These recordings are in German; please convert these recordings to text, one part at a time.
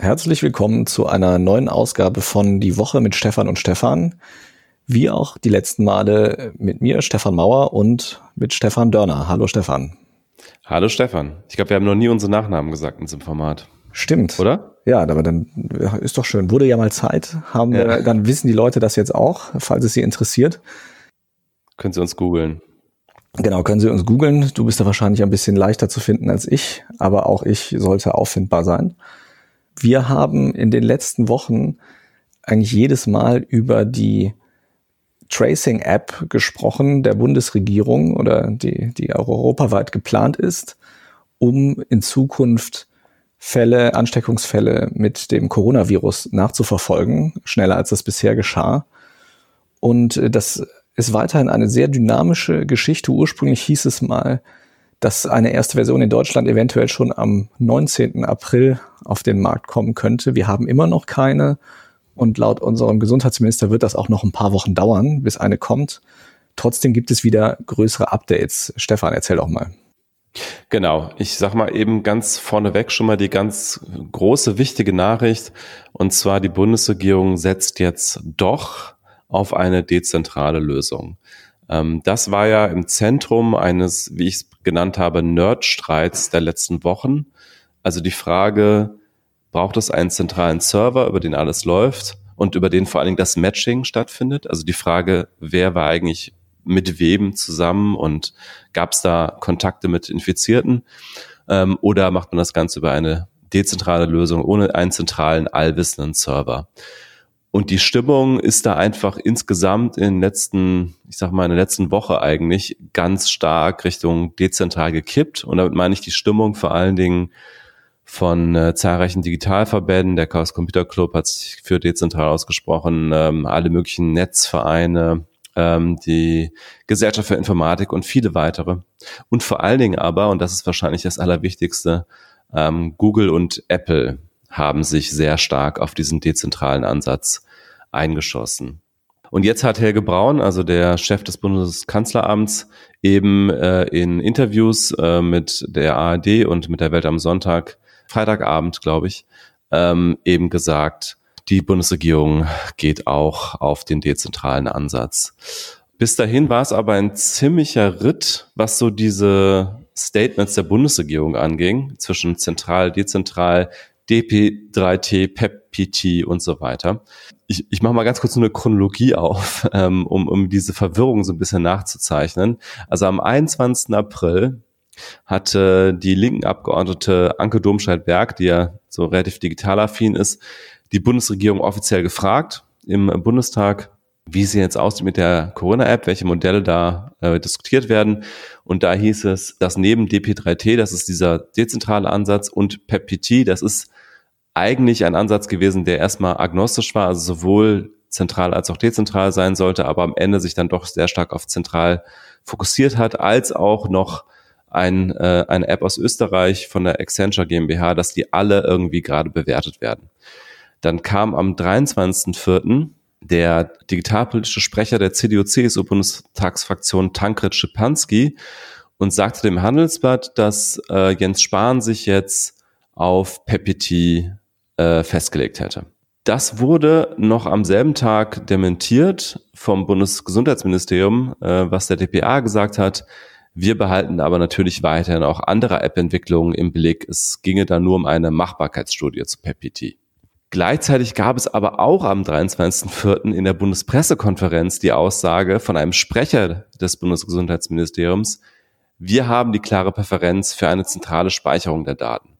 Herzlich willkommen zu einer neuen Ausgabe von Die Woche mit Stefan und Stefan. Wie auch die letzten Male mit mir, Stefan Mauer und mit Stefan Dörner. Hallo Stefan. Hallo Stefan. Ich glaube, wir haben noch nie unsere Nachnamen gesagt in diesem Format. Stimmt. Oder? Ja, aber dann ist doch schön. Wurde ja mal Zeit. Haben ja. wir, dann wissen die Leute das jetzt auch, falls es sie interessiert. Können Sie uns googeln. Genau, können Sie uns googeln. Du bist da wahrscheinlich ein bisschen leichter zu finden als ich, aber auch ich sollte auffindbar sein. Wir haben in den letzten Wochen eigentlich jedes Mal über die Tracing-App gesprochen der Bundesregierung oder die, die europaweit geplant ist, um in Zukunft Fälle, Ansteckungsfälle mit dem Coronavirus nachzuverfolgen, schneller als das bisher geschah. Und das ist weiterhin eine sehr dynamische Geschichte. Ursprünglich hieß es mal, dass eine erste Version in Deutschland eventuell schon am 19. April auf den Markt kommen könnte. Wir haben immer noch keine und laut unserem Gesundheitsminister wird das auch noch ein paar Wochen dauern, bis eine kommt. Trotzdem gibt es wieder größere Updates. Stefan, erzähl doch mal. Genau, ich sag mal eben ganz vorneweg schon mal die ganz große wichtige Nachricht und zwar die Bundesregierung setzt jetzt doch auf eine dezentrale Lösung. Ähm, das war ja im Zentrum eines, wie ich es genannt habe, Nerdstreits der letzten Wochen. Also die Frage, braucht es einen zentralen Server, über den alles läuft und über den vor allen Dingen das Matching stattfindet? Also die Frage, wer war eigentlich mit wem zusammen und gab es da Kontakte mit Infizierten? Ähm, oder macht man das Ganze über eine dezentrale Lösung ohne einen zentralen, allwissenden Server? Und die Stimmung ist da einfach insgesamt in den letzten, ich sag mal, in der letzten Woche eigentlich ganz stark Richtung dezentral gekippt. Und damit meine ich die Stimmung vor allen Dingen von äh, zahlreichen Digitalverbänden. Der Chaos Computer Club hat sich für dezentral ausgesprochen, ähm, alle möglichen Netzvereine, ähm, die Gesellschaft für Informatik und viele weitere. Und vor allen Dingen aber, und das ist wahrscheinlich das Allerwichtigste, ähm, Google und Apple haben sich sehr stark auf diesen dezentralen Ansatz eingeschossen. Und jetzt hat Helge Braun, also der Chef des Bundeskanzleramts, eben äh, in Interviews äh, mit der ARD und mit der Welt am Sonntag, Freitagabend, glaube ich, ähm, eben gesagt, die Bundesregierung geht auch auf den dezentralen Ansatz. Bis dahin war es aber ein ziemlicher Ritt, was so diese Statements der Bundesregierung anging, zwischen zentral, dezentral, DP3T, PEPPT und so weiter. Ich, ich mache mal ganz kurz eine Chronologie auf, ähm, um, um diese Verwirrung so ein bisschen nachzuzeichnen. Also am 21. April hatte die linken Abgeordnete Anke Domscheit-Berg, die ja so relativ digital affin ist, die Bundesregierung offiziell gefragt im Bundestag, wie sie jetzt aussieht mit der Corona-App, welche Modelle da äh, diskutiert werden. Und da hieß es, dass neben DP3T, das ist dieser dezentrale Ansatz, und PEPPT, das ist eigentlich ein Ansatz gewesen, der erstmal agnostisch war, also sowohl zentral als auch dezentral sein sollte, aber am Ende sich dann doch sehr stark auf zentral fokussiert hat, als auch noch ein, äh, eine App aus Österreich von der Accenture GmbH, dass die alle irgendwie gerade bewertet werden. Dann kam am 23.04 der digitalpolitische Sprecher der CDU-CSU-Bundestagsfraktion Tankred Schipanski und sagte dem Handelsblatt, dass äh, Jens Spahn sich jetzt auf Pepiti äh, festgelegt hätte. Das wurde noch am selben Tag dementiert vom Bundesgesundheitsministerium, äh, was der DPA gesagt hat. Wir behalten aber natürlich weiterhin auch andere App-Entwicklungen im Blick. Es ginge da nur um eine Machbarkeitsstudie zu PEPT. Gleichzeitig gab es aber auch am 23.04. in der Bundespressekonferenz die Aussage von einem Sprecher des Bundesgesundheitsministeriums, wir haben die klare Präferenz für eine zentrale Speicherung der Daten.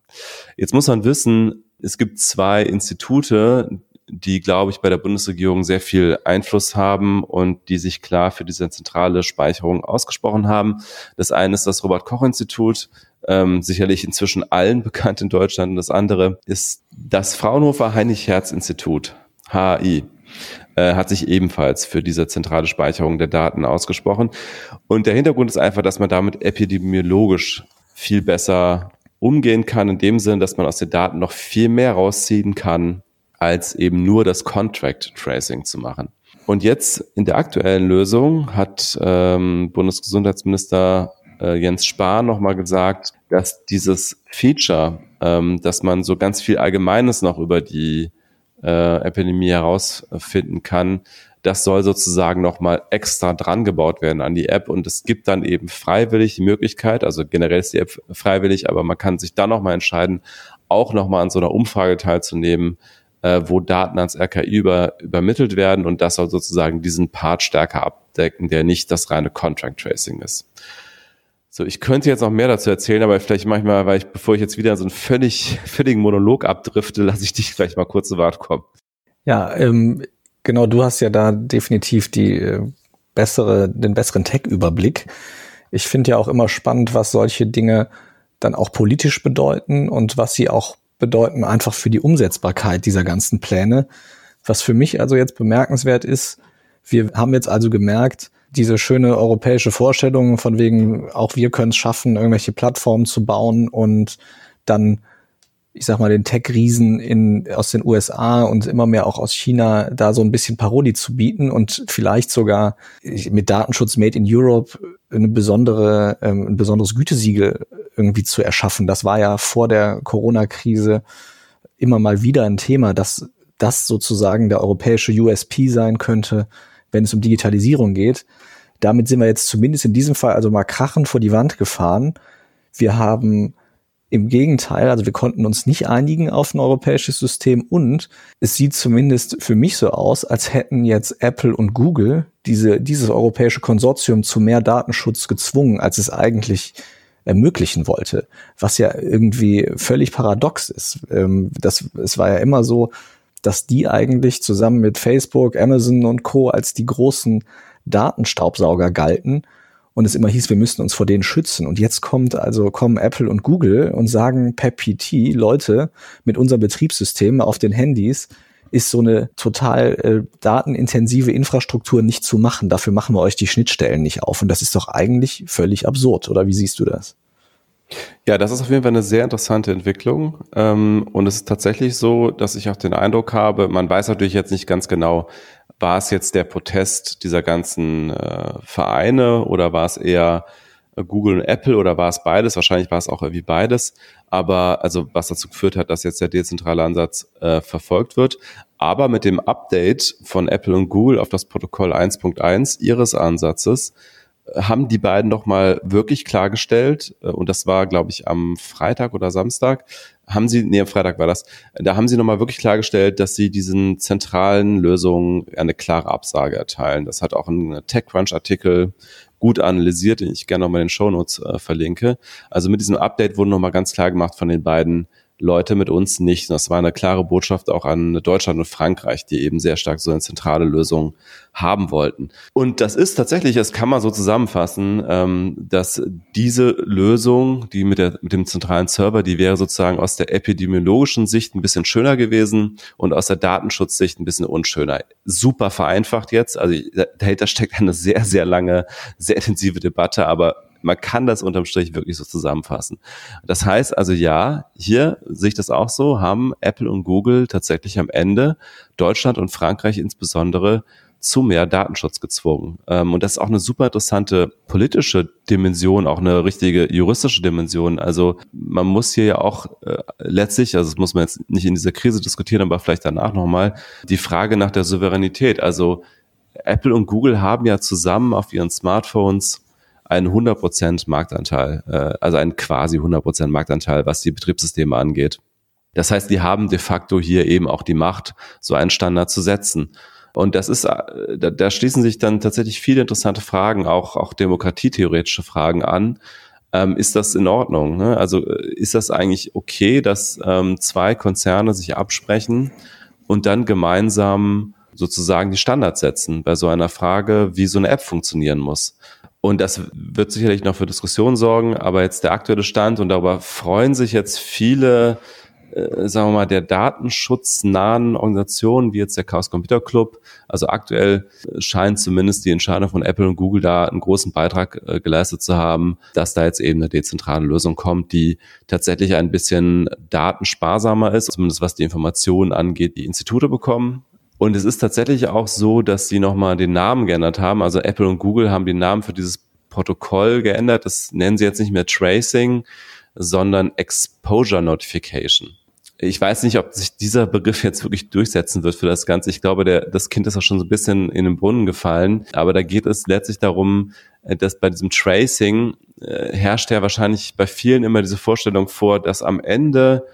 Jetzt muss man wissen, es gibt zwei Institute, die, glaube ich, bei der Bundesregierung sehr viel Einfluss haben und die sich klar für diese zentrale Speicherung ausgesprochen haben. Das eine ist das Robert Koch Institut, ähm, sicherlich inzwischen allen bekannt in Deutschland. Und das andere ist das Fraunhofer Heinrich Herz Institut, HI äh, hat sich ebenfalls für diese zentrale Speicherung der Daten ausgesprochen. Und der Hintergrund ist einfach, dass man damit epidemiologisch viel besser umgehen kann, in dem Sinn, dass man aus den Daten noch viel mehr rausziehen kann, als eben nur das Contract Tracing zu machen. Und jetzt in der aktuellen Lösung hat ähm, Bundesgesundheitsminister äh, Jens Spahn nochmal gesagt, dass dieses Feature, ähm, dass man so ganz viel Allgemeines noch über die äh, Epidemie herausfinden kann, das soll sozusagen nochmal extra dran gebaut werden an die App und es gibt dann eben freiwillig die Möglichkeit, also generell ist die App freiwillig, aber man kann sich dann nochmal entscheiden, auch nochmal an so einer Umfrage teilzunehmen, äh, wo Daten ans RKI über, übermittelt werden und das soll sozusagen diesen Part stärker abdecken, der nicht das reine Contract Tracing ist. So, ich könnte jetzt noch mehr dazu erzählen, aber vielleicht manchmal, weil ich, bevor ich jetzt wieder so einen völlig, völligen Monolog abdrifte, lasse ich dich vielleicht mal kurz zu Wort kommen. Ja, ähm, genau, du hast ja da definitiv die äh, bessere, den besseren Tech-Überblick. Ich finde ja auch immer spannend, was solche Dinge dann auch politisch bedeuten und was sie auch bedeuten einfach für die Umsetzbarkeit dieser ganzen Pläne. Was für mich also jetzt bemerkenswert ist, wir haben jetzt also gemerkt, diese schöne europäische Vorstellung von wegen, auch wir können es schaffen, irgendwelche Plattformen zu bauen und dann, ich sag mal, den Tech-Riesen aus den USA und immer mehr auch aus China da so ein bisschen Parodie zu bieten und vielleicht sogar mit Datenschutz Made in Europe eine besondere, ähm, ein besonderes Gütesiegel irgendwie zu erschaffen. Das war ja vor der Corona-Krise immer mal wieder ein Thema, dass das sozusagen der europäische USP sein könnte, wenn es um Digitalisierung geht. Damit sind wir jetzt zumindest in diesem Fall also mal krachend vor die Wand gefahren. Wir haben im Gegenteil, also wir konnten uns nicht einigen auf ein europäisches System und es sieht zumindest für mich so aus, als hätten jetzt Apple und Google diese, dieses europäische Konsortium zu mehr Datenschutz gezwungen, als es eigentlich ermöglichen wollte, was ja irgendwie völlig paradox ist. Ähm, das, es war ja immer so, dass die eigentlich zusammen mit Facebook, Amazon und Co. als die großen Datenstaubsauger galten und es immer hieß, wir müssten uns vor denen schützen. Und jetzt kommt also kommen Apple und Google und sagen per PT, Leute, mit unserem Betriebssystem auf den Handys ist so eine total äh, datenintensive Infrastruktur nicht zu machen. Dafür machen wir euch die Schnittstellen nicht auf. Und das ist doch eigentlich völlig absurd, oder wie siehst du das? Ja, das ist auf jeden Fall eine sehr interessante Entwicklung. Ähm, und es ist tatsächlich so, dass ich auch den Eindruck habe, man weiß natürlich jetzt nicht ganz genau, war es jetzt der Protest dieser ganzen äh, Vereine oder war es eher Google und Apple oder war es beides? Wahrscheinlich war es auch irgendwie beides. Aber also was dazu geführt hat, dass jetzt der dezentrale Ansatz äh, verfolgt wird. Aber mit dem Update von Apple und Google auf das Protokoll 1.1 ihres Ansatzes haben die beiden doch mal wirklich klargestellt, äh, und das war, glaube ich, am Freitag oder Samstag, haben sie, nee, am Freitag war das, da haben sie nochmal wirklich klargestellt, dass sie diesen zentralen Lösungen eine klare Absage erteilen. Das hat auch ein TechCrunch-Artikel gut analysiert, den ich gerne nochmal in den Shownotes äh, verlinke. Also mit diesem Update wurde nochmal ganz klar gemacht von den beiden, Leute mit uns nicht. Das war eine klare Botschaft auch an Deutschland und Frankreich, die eben sehr stark so eine zentrale Lösung haben wollten. Und das ist tatsächlich, das kann man so zusammenfassen, ähm, dass diese Lösung, die mit, der, mit dem zentralen Server, die wäre sozusagen aus der epidemiologischen Sicht ein bisschen schöner gewesen und aus der Datenschutzsicht ein bisschen unschöner. Super vereinfacht jetzt. Also dahinter steckt eine sehr, sehr lange, sehr intensive Debatte, aber man kann das unterm Strich wirklich so zusammenfassen. Das heißt also ja, hier sehe ich das auch so, haben Apple und Google tatsächlich am Ende Deutschland und Frankreich insbesondere zu mehr Datenschutz gezwungen. Ähm, und das ist auch eine super interessante politische Dimension, auch eine richtige juristische Dimension. Also man muss hier ja auch äh, letztlich, also das muss man jetzt nicht in dieser Krise diskutieren, aber vielleicht danach nochmal, die Frage nach der Souveränität. Also Apple und Google haben ja zusammen auf ihren Smartphones einen 100% Marktanteil, äh, also einen quasi 100% Marktanteil, was die Betriebssysteme angeht. Das heißt, die haben de facto hier eben auch die Macht, so einen Standard zu setzen. Und das ist, äh, da, da schließen sich dann tatsächlich viele interessante Fragen, auch, auch demokratietheoretische Fragen an. Ähm, ist das in Ordnung? Ne? Also äh, ist das eigentlich okay, dass ähm, zwei Konzerne sich absprechen und dann gemeinsam sozusagen die Standards setzen bei so einer Frage, wie so eine App funktionieren muss? Und das wird sicherlich noch für Diskussionen sorgen, aber jetzt der aktuelle Stand und darüber freuen sich jetzt viele, äh, sagen wir mal, der datenschutznahen Organisationen, wie jetzt der Chaos Computer Club. Also aktuell scheint zumindest die Entscheidung von Apple und Google da einen großen Beitrag äh, geleistet zu haben, dass da jetzt eben eine dezentrale Lösung kommt, die tatsächlich ein bisschen datensparsamer ist, zumindest was die Informationen angeht, die Institute bekommen und es ist tatsächlich auch so, dass sie nochmal den Namen geändert haben. Also Apple und Google haben den Namen für dieses Protokoll geändert. Das nennen sie jetzt nicht mehr Tracing, sondern Exposure Notification. Ich weiß nicht, ob sich dieser Begriff jetzt wirklich durchsetzen wird für das Ganze. Ich glaube, der, das Kind ist auch schon so ein bisschen in den Brunnen gefallen. Aber da geht es letztlich darum, äh, dass bei diesem Tracing äh, herrscht ja wahrscheinlich bei vielen immer diese Vorstellung vor, dass am Ende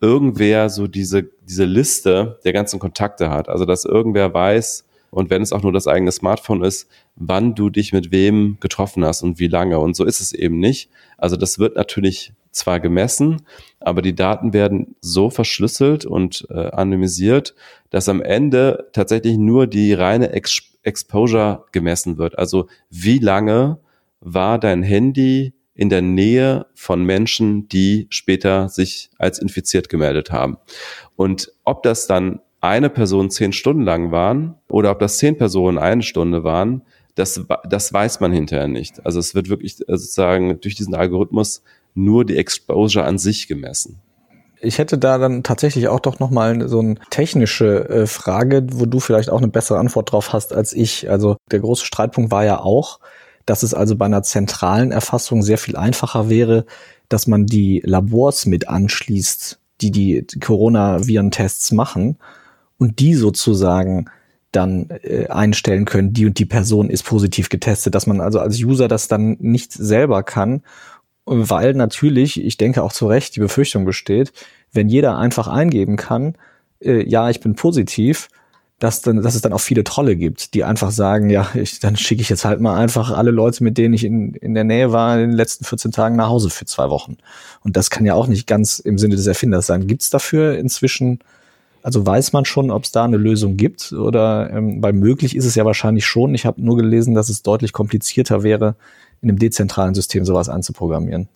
irgendwer so diese, diese Liste der ganzen Kontakte hat. Also dass irgendwer weiß, und wenn es auch nur das eigene Smartphone ist, wann du dich mit wem getroffen hast und wie lange. Und so ist es eben nicht. Also das wird natürlich zwar gemessen, aber die Daten werden so verschlüsselt und äh, anonymisiert, dass am Ende tatsächlich nur die reine Ex Exposure gemessen wird. Also wie lange war dein Handy in der Nähe von Menschen, die später sich als infiziert gemeldet haben. Und ob das dann eine Person zehn Stunden lang waren oder ob das zehn Personen eine Stunde waren, das, das weiß man hinterher nicht. Also es wird wirklich äh, sozusagen durch diesen Algorithmus nur die Exposure an sich gemessen. Ich hätte da dann tatsächlich auch doch nochmal so eine technische äh, Frage, wo du vielleicht auch eine bessere Antwort drauf hast als ich. Also der große Streitpunkt war ja auch, dass es also bei einer zentralen Erfassung sehr viel einfacher wäre, dass man die Labors mit anschließt, die die Coronaviren-Tests machen und die sozusagen dann äh, einstellen können, die und die Person ist positiv getestet, dass man also als User das dann nicht selber kann weil natürlich, ich denke auch zu Recht, die Befürchtung besteht, wenn jeder einfach eingeben kann, äh, ja, ich bin positiv, dass, dann, dass es dann auch viele Trolle gibt, die einfach sagen, ja, ich, dann schicke ich jetzt halt mal einfach alle Leute, mit denen ich in, in der Nähe war, in den letzten 14 Tagen nach Hause für zwei Wochen. Und das kann ja auch nicht ganz im Sinne des Erfinders sein. Gibt es dafür inzwischen, also weiß man schon, ob es da eine Lösung gibt? Oder ähm, weil möglich ist es ja wahrscheinlich schon. Ich habe nur gelesen, dass es deutlich komplizierter wäre, in einem dezentralen System sowas anzuprogrammieren.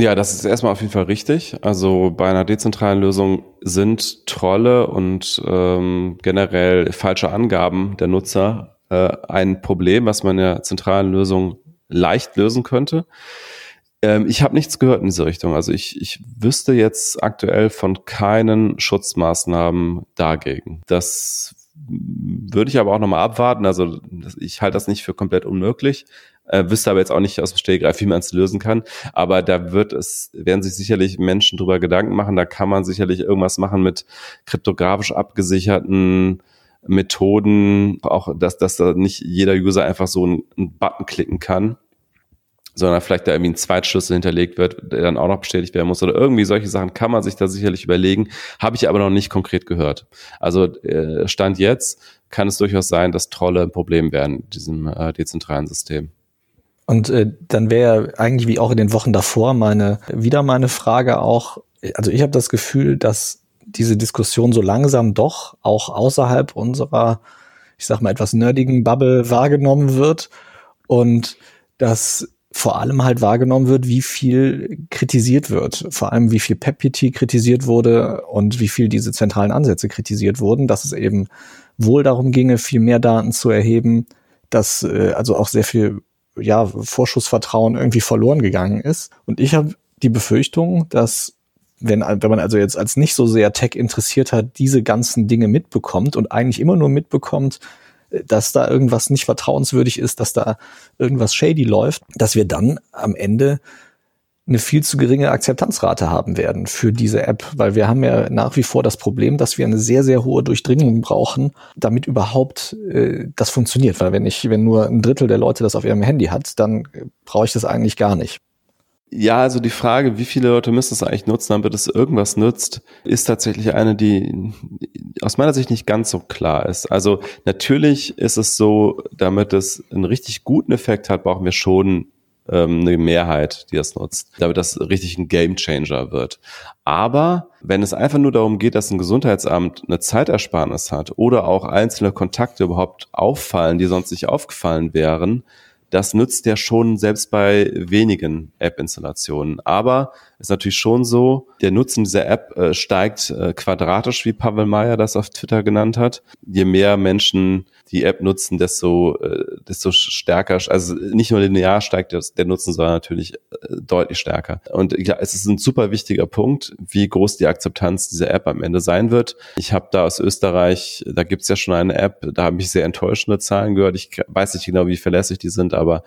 Ja, das ist erstmal auf jeden Fall richtig. Also bei einer dezentralen Lösung sind Trolle und ähm, generell falsche Angaben der Nutzer äh, ein Problem, was man in der zentralen Lösung leicht lösen könnte. Ähm, ich habe nichts gehört in diese Richtung. Also ich, ich wüsste jetzt aktuell von keinen Schutzmaßnahmen dagegen. Das würde ich aber auch nochmal abwarten. Also ich halte das nicht für komplett unmöglich. Äh, wüsste aber jetzt auch nicht aus dem Stehgreif, wie man es lösen kann. Aber da wird es, werden sich sicherlich Menschen drüber Gedanken machen. Da kann man sicherlich irgendwas machen mit kryptografisch abgesicherten Methoden, auch dass, dass da nicht jeder User einfach so einen, einen Button klicken kann, sondern vielleicht da irgendwie ein Zweitschlüssel hinterlegt wird, der dann auch noch bestätigt werden muss oder irgendwie solche Sachen kann man sich da sicherlich überlegen, habe ich aber noch nicht konkret gehört. Also äh, Stand jetzt kann es durchaus sein, dass Trolle ein Problem werden in diesem äh, dezentralen System. Und äh, dann wäre eigentlich wie auch in den Wochen davor meine wieder meine Frage auch, also ich habe das Gefühl, dass diese Diskussion so langsam doch auch außerhalb unserer, ich sag mal, etwas nerdigen Bubble wahrgenommen wird und dass vor allem halt wahrgenommen wird, wie viel kritisiert wird. Vor allem, wie viel PepPT kritisiert wurde und wie viel diese zentralen Ansätze kritisiert wurden, dass es eben wohl darum ginge, viel mehr Daten zu erheben, dass äh, also auch sehr viel ja, Vorschussvertrauen irgendwie verloren gegangen ist. Und ich habe die Befürchtung, dass wenn, wenn man also jetzt als nicht so sehr Tech interessiert hat, diese ganzen Dinge mitbekommt und eigentlich immer nur mitbekommt, dass da irgendwas nicht vertrauenswürdig ist, dass da irgendwas shady läuft, dass wir dann am Ende eine viel zu geringe Akzeptanzrate haben werden für diese App, weil wir haben ja nach wie vor das Problem, dass wir eine sehr, sehr hohe Durchdringung brauchen, damit überhaupt äh, das funktioniert. Weil wenn ich, wenn nur ein Drittel der Leute das auf ihrem Handy hat, dann äh, brauche ich das eigentlich gar nicht. Ja, also die Frage, wie viele Leute müssen es eigentlich nutzen, damit es irgendwas nützt, ist tatsächlich eine, die aus meiner Sicht nicht ganz so klar ist. Also natürlich ist es so, damit es einen richtig guten Effekt hat, brauchen wir schon ähm, eine Mehrheit, die das nutzt, damit das richtig ein Gamechanger wird. Aber wenn es einfach nur darum geht, dass ein Gesundheitsamt eine Zeitersparnis hat oder auch einzelne Kontakte überhaupt auffallen, die sonst nicht aufgefallen wären, das nützt ja schon selbst bei wenigen App-Installationen. Aber ist natürlich schon so, der Nutzen dieser App äh, steigt äh, quadratisch, wie Pavel Meyer das auf Twitter genannt hat. Je mehr Menschen die App nutzen, desto, äh, desto stärker, also nicht nur linear steigt der Nutzen, sondern natürlich äh, deutlich stärker. Und ja, es ist ein super wichtiger Punkt, wie groß die Akzeptanz dieser App am Ende sein wird. Ich habe da aus Österreich, da gibt's ja schon eine App, da habe ich sehr enttäuschende Zahlen gehört. Ich weiß nicht genau, wie verlässlich die sind, aber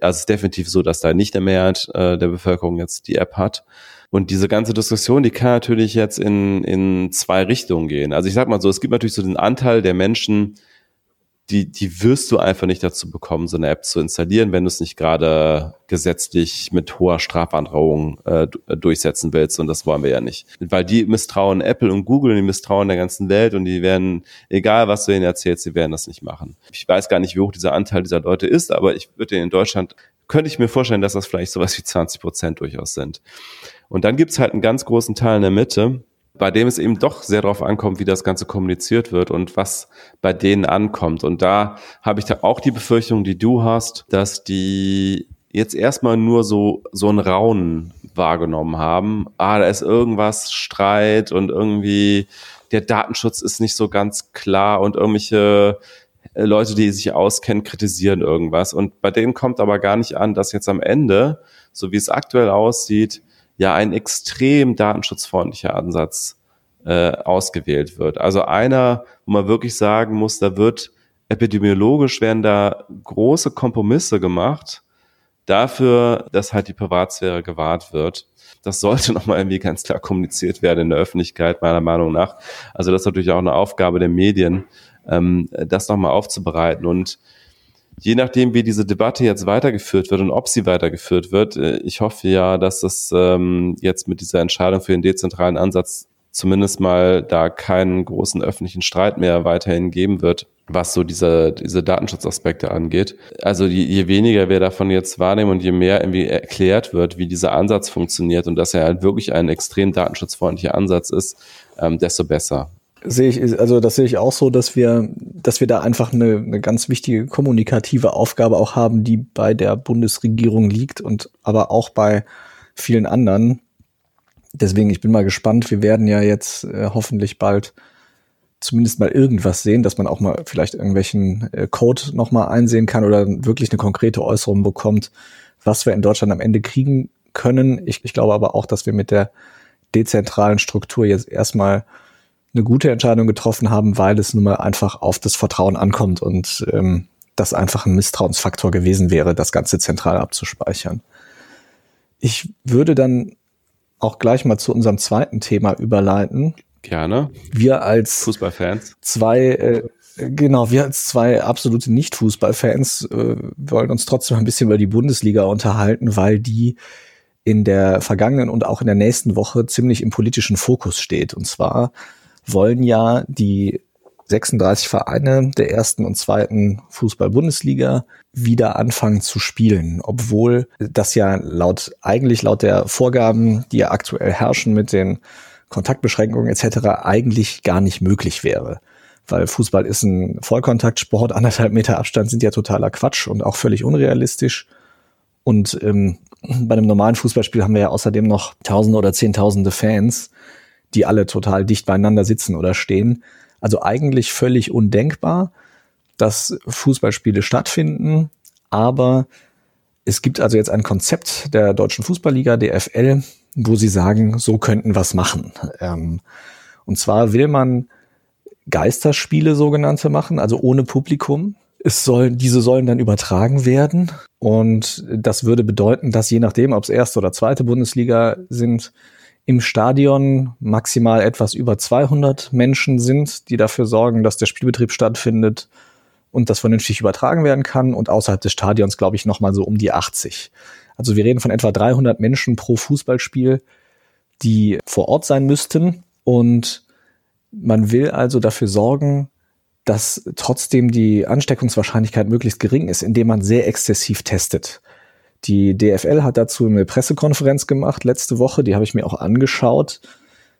also es ist definitiv so, dass da nicht eine Mehrheit äh, der Bevölkerung jetzt die App hat. Und diese ganze Diskussion, die kann natürlich jetzt in, in zwei Richtungen gehen. Also ich sag mal so, es gibt natürlich so den Anteil der Menschen, die, die wirst du einfach nicht dazu bekommen, so eine App zu installieren, wenn du es nicht gerade gesetzlich mit hoher Strafandrohung äh, durchsetzen willst. Und das wollen wir ja nicht. Weil die misstrauen Apple und Google und die misstrauen der ganzen Welt und die werden, egal was du ihnen erzählst, sie werden das nicht machen. Ich weiß gar nicht, wie hoch dieser Anteil dieser Leute ist, aber ich würde in Deutschland, könnte ich mir vorstellen, dass das vielleicht sowas wie 20 Prozent durchaus sind. Und dann gibt's halt einen ganz großen Teil in der Mitte, bei dem es eben doch sehr darauf ankommt, wie das Ganze kommuniziert wird und was bei denen ankommt. Und da habe ich da auch die Befürchtung, die du hast, dass die jetzt erstmal nur so, so ein Raunen wahrgenommen haben. Ah, da ist irgendwas Streit und irgendwie der Datenschutz ist nicht so ganz klar und irgendwelche äh, Leute, die sich auskennen, kritisieren irgendwas. Und bei denen kommt aber gar nicht an, dass jetzt am Ende, so wie es aktuell aussieht, ja ein extrem datenschutzfreundlicher Ansatz äh, ausgewählt wird. Also einer, wo man wirklich sagen muss, da wird epidemiologisch werden da große Kompromisse gemacht dafür, dass halt die Privatsphäre gewahrt wird. Das sollte nochmal irgendwie ganz klar kommuniziert werden in der Öffentlichkeit, meiner Meinung nach. Also das ist natürlich auch eine Aufgabe der Medien, ähm, das nochmal aufzubereiten. Und je nachdem, wie diese Debatte jetzt weitergeführt wird und ob sie weitergeführt wird, äh, ich hoffe ja, dass es ähm, jetzt mit dieser Entscheidung für den dezentralen Ansatz zumindest mal da keinen großen öffentlichen Streit mehr weiterhin geben wird, was so diese, diese Datenschutzaspekte angeht. Also je, je weniger wir davon jetzt wahrnehmen und je mehr irgendwie erklärt wird, wie dieser Ansatz funktioniert und dass er halt wirklich ein extrem datenschutzfreundlicher Ansatz ist, ähm, desto besser sehe ich, also das sehe ich auch so, dass wir, dass wir da einfach eine, eine ganz wichtige kommunikative Aufgabe auch haben, die bei der Bundesregierung liegt und aber auch bei vielen anderen. Deswegen, ich bin mal gespannt. Wir werden ja jetzt äh, hoffentlich bald zumindest mal irgendwas sehen, dass man auch mal vielleicht irgendwelchen äh, Code noch mal einsehen kann oder wirklich eine konkrete Äußerung bekommt, was wir in Deutschland am Ende kriegen können. Ich, ich glaube aber auch, dass wir mit der dezentralen Struktur jetzt erstmal eine gute Entscheidung getroffen haben, weil es nun mal einfach auf das Vertrauen ankommt und ähm, das einfach ein Misstrauensfaktor gewesen wäre, das Ganze zentral abzuspeichern. Ich würde dann auch gleich mal zu unserem zweiten Thema überleiten. Gerne. Wir als Fußballfans. Zwei, äh, genau, wir als zwei absolute Nicht-Fußballfans äh, wollen uns trotzdem ein bisschen über die Bundesliga unterhalten, weil die in der vergangenen und auch in der nächsten Woche ziemlich im politischen Fokus steht. Und zwar wollen ja die 36 Vereine der ersten und zweiten Fußball-Bundesliga wieder anfangen zu spielen, obwohl das ja laut eigentlich laut der Vorgaben, die ja aktuell herrschen mit den Kontaktbeschränkungen etc. eigentlich gar nicht möglich wäre. Weil Fußball ist ein Vollkontaktsport, anderthalb Meter Abstand sind ja totaler Quatsch und auch völlig unrealistisch. Und ähm, bei einem normalen Fußballspiel haben wir ja außerdem noch Tausende oder Zehntausende Fans, die alle total dicht beieinander sitzen oder stehen. Also eigentlich völlig undenkbar, dass Fußballspiele stattfinden, aber es gibt also jetzt ein Konzept der Deutschen Fußballliga, DFL, wo sie sagen, so könnten was machen. Ähm, und zwar will man Geisterspiele sogenannte machen, also ohne Publikum. Es soll, diese sollen dann übertragen werden. Und das würde bedeuten, dass je nachdem, ob es erste oder zweite Bundesliga sind, im Stadion maximal etwas über 200 Menschen sind, die dafür sorgen, dass der Spielbetrieb stattfindet und das vernünftig übertragen werden kann. Und außerhalb des Stadions, glaube ich, nochmal so um die 80. Also wir reden von etwa 300 Menschen pro Fußballspiel, die vor Ort sein müssten. Und man will also dafür sorgen, dass trotzdem die Ansteckungswahrscheinlichkeit möglichst gering ist, indem man sehr exzessiv testet. Die DFL hat dazu eine Pressekonferenz gemacht letzte Woche, die habe ich mir auch angeschaut.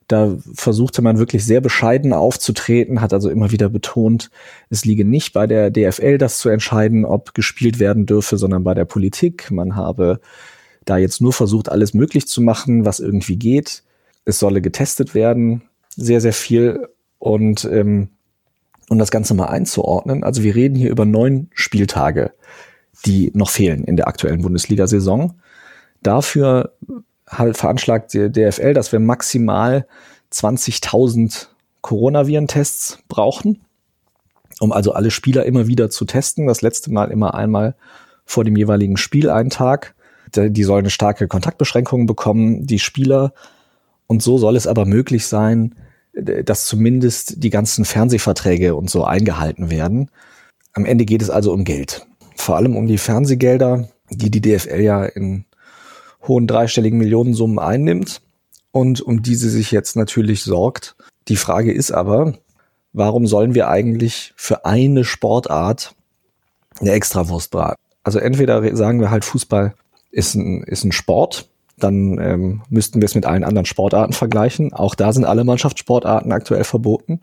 Da versuchte man wirklich sehr bescheiden aufzutreten, hat also immer wieder betont, es liege nicht bei der DFL, das zu entscheiden, ob gespielt werden dürfe, sondern bei der Politik. Man habe da jetzt nur versucht, alles möglich zu machen, was irgendwie geht. Es solle getestet werden, sehr, sehr viel. Und ähm, um das Ganze mal einzuordnen, also wir reden hier über neun Spieltage die noch fehlen in der aktuellen Bundesliga-Saison. Dafür veranschlagt die DFL, dass wir maximal 20.000 Coronaviren-Tests brauchen, um also alle Spieler immer wieder zu testen. Das letzte Mal immer einmal vor dem jeweiligen Spiel einen Tag. Die sollen eine starke Kontaktbeschränkung bekommen, die Spieler. Und so soll es aber möglich sein, dass zumindest die ganzen Fernsehverträge und so eingehalten werden. Am Ende geht es also um Geld. Vor allem um die Fernsehgelder, die die DFL ja in hohen dreistelligen Millionensummen einnimmt und um die sie sich jetzt natürlich sorgt. Die Frage ist aber, warum sollen wir eigentlich für eine Sportart eine Extrawurst braten? Also entweder sagen wir halt, Fußball ist ein, ist ein Sport, dann ähm, müssten wir es mit allen anderen Sportarten vergleichen. Auch da sind alle Mannschaftssportarten aktuell verboten.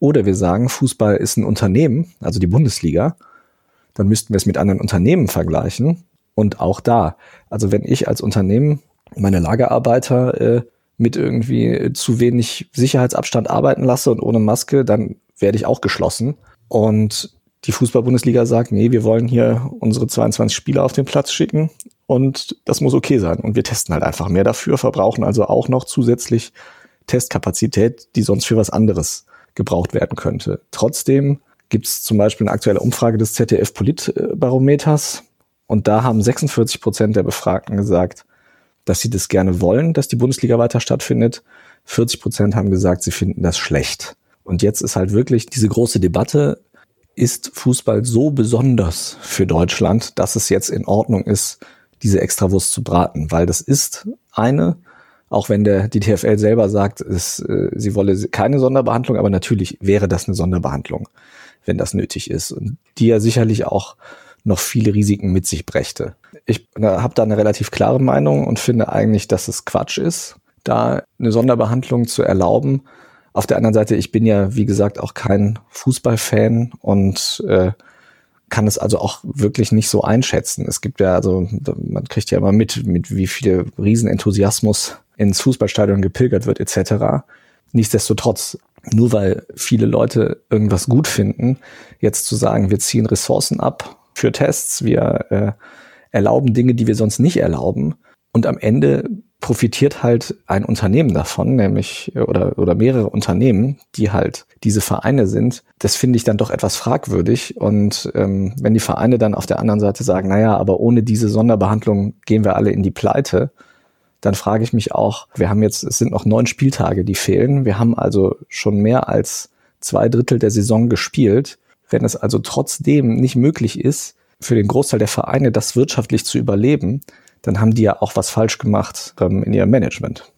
Oder wir sagen, Fußball ist ein Unternehmen, also die Bundesliga. Dann müssten wir es mit anderen Unternehmen vergleichen. Und auch da, also wenn ich als Unternehmen meine Lagerarbeiter äh, mit irgendwie zu wenig Sicherheitsabstand arbeiten lasse und ohne Maske, dann werde ich auch geschlossen. Und die Fußball-Bundesliga sagt, nee, wir wollen hier unsere 22 Spieler auf den Platz schicken und das muss okay sein. Und wir testen halt einfach mehr dafür, verbrauchen also auch noch zusätzlich Testkapazität, die sonst für was anderes gebraucht werden könnte. Trotzdem gibt es zum Beispiel eine aktuelle Umfrage des ZDF Politbarometers und da haben 46 Prozent der Befragten gesagt, dass sie das gerne wollen, dass die Bundesliga weiter stattfindet. 40 Prozent haben gesagt, sie finden das schlecht. Und jetzt ist halt wirklich diese große Debatte, ist Fußball so besonders für Deutschland, dass es jetzt in Ordnung ist, diese Extrawurst zu braten, weil das ist eine, auch wenn der die TFL selber sagt, es, äh, sie wolle keine Sonderbehandlung, aber natürlich wäre das eine Sonderbehandlung, wenn das nötig ist und die ja sicherlich auch noch viele Risiken mit sich brächte. Ich habe da eine relativ klare Meinung und finde eigentlich, dass es Quatsch ist, da eine Sonderbehandlung zu erlauben. Auf der anderen Seite, ich bin ja, wie gesagt, auch kein Fußballfan und äh, kann es also auch wirklich nicht so einschätzen. Es gibt ja, also man kriegt ja immer mit, mit wie viel Riesenenthusiasmus ins Fußballstadion gepilgert wird etc. Nichtsdestotrotz, nur weil viele Leute irgendwas gut finden, jetzt zu sagen, wir ziehen Ressourcen ab für Tests, wir äh, erlauben Dinge, die wir sonst nicht erlauben und am Ende profitiert halt ein Unternehmen davon, nämlich oder oder mehrere Unternehmen, die halt diese Vereine sind. Das finde ich dann doch etwas fragwürdig. Und ähm, wenn die Vereine dann auf der anderen Seite sagen, naja, aber ohne diese Sonderbehandlung gehen wir alle in die Pleite, dann frage ich mich auch, wir haben jetzt, es sind noch neun Spieltage, die fehlen. Wir haben also schon mehr als zwei Drittel der Saison gespielt. Wenn es also trotzdem nicht möglich ist, für den Großteil der Vereine das wirtschaftlich zu überleben, dann haben die ja auch was falsch gemacht ähm, in ihrem Management.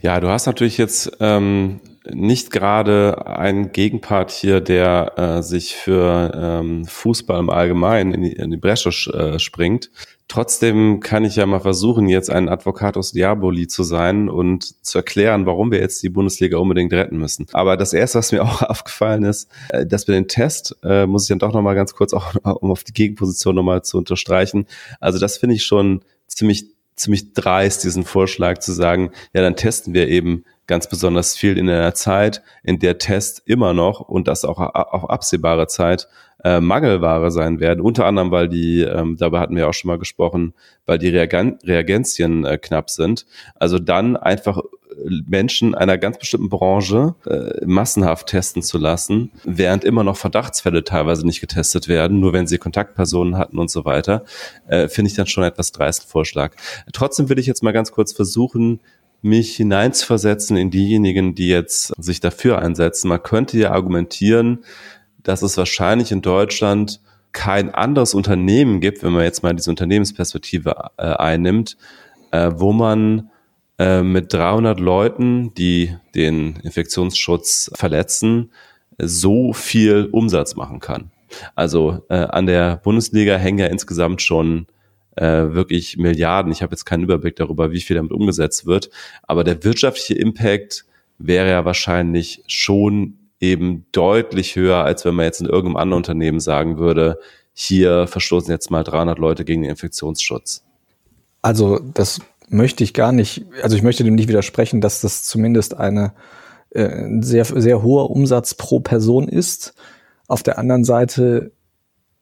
Ja, du hast natürlich jetzt ähm, nicht gerade einen Gegenpart hier, der äh, sich für ähm, Fußball im Allgemeinen in die, in die Bresche äh, springt. Trotzdem kann ich ja mal versuchen, jetzt ein Advocatus Diaboli zu sein und zu erklären, warum wir jetzt die Bundesliga unbedingt retten müssen. Aber das Erste, was mir auch aufgefallen ist, äh, dass wir den Test, äh, muss ich dann doch nochmal ganz kurz, auch um auf die Gegenposition nochmal zu unterstreichen, also das finde ich schon ziemlich, ziemlich dreist, diesen Vorschlag zu sagen, ja, dann testen wir eben ganz besonders viel in einer Zeit, in der Tests immer noch und das auch auf absehbare Zeit äh, Mangelware sein werden. Unter anderem, weil die, ähm, dabei hatten wir auch schon mal gesprochen, weil die Reagen Reagenzien äh, knapp sind. Also dann einfach Menschen einer ganz bestimmten Branche äh, massenhaft testen zu lassen, während immer noch Verdachtsfälle teilweise nicht getestet werden, nur wenn sie Kontaktpersonen hatten und so weiter, äh, finde ich dann schon etwas dreisten Vorschlag. Trotzdem will ich jetzt mal ganz kurz versuchen, mich hineinzuversetzen in diejenigen, die jetzt sich dafür einsetzen. Man könnte ja argumentieren, dass es wahrscheinlich in Deutschland kein anderes Unternehmen gibt, wenn man jetzt mal diese Unternehmensperspektive äh, einnimmt, äh, wo man äh, mit 300 Leuten, die den Infektionsschutz verletzen, so viel Umsatz machen kann. Also äh, an der Bundesliga hängen ja insgesamt schon äh, wirklich Milliarden. Ich habe jetzt keinen Überblick darüber, wie viel damit umgesetzt wird, aber der wirtschaftliche Impact wäre ja wahrscheinlich schon eben deutlich höher, als wenn man jetzt in irgendeinem anderen Unternehmen sagen würde, hier verstoßen jetzt mal 300 Leute gegen den Infektionsschutz. Also das möchte ich gar nicht, also ich möchte dem nicht widersprechen, dass das zumindest eine äh, sehr, sehr hoher Umsatz pro Person ist. Auf der anderen Seite,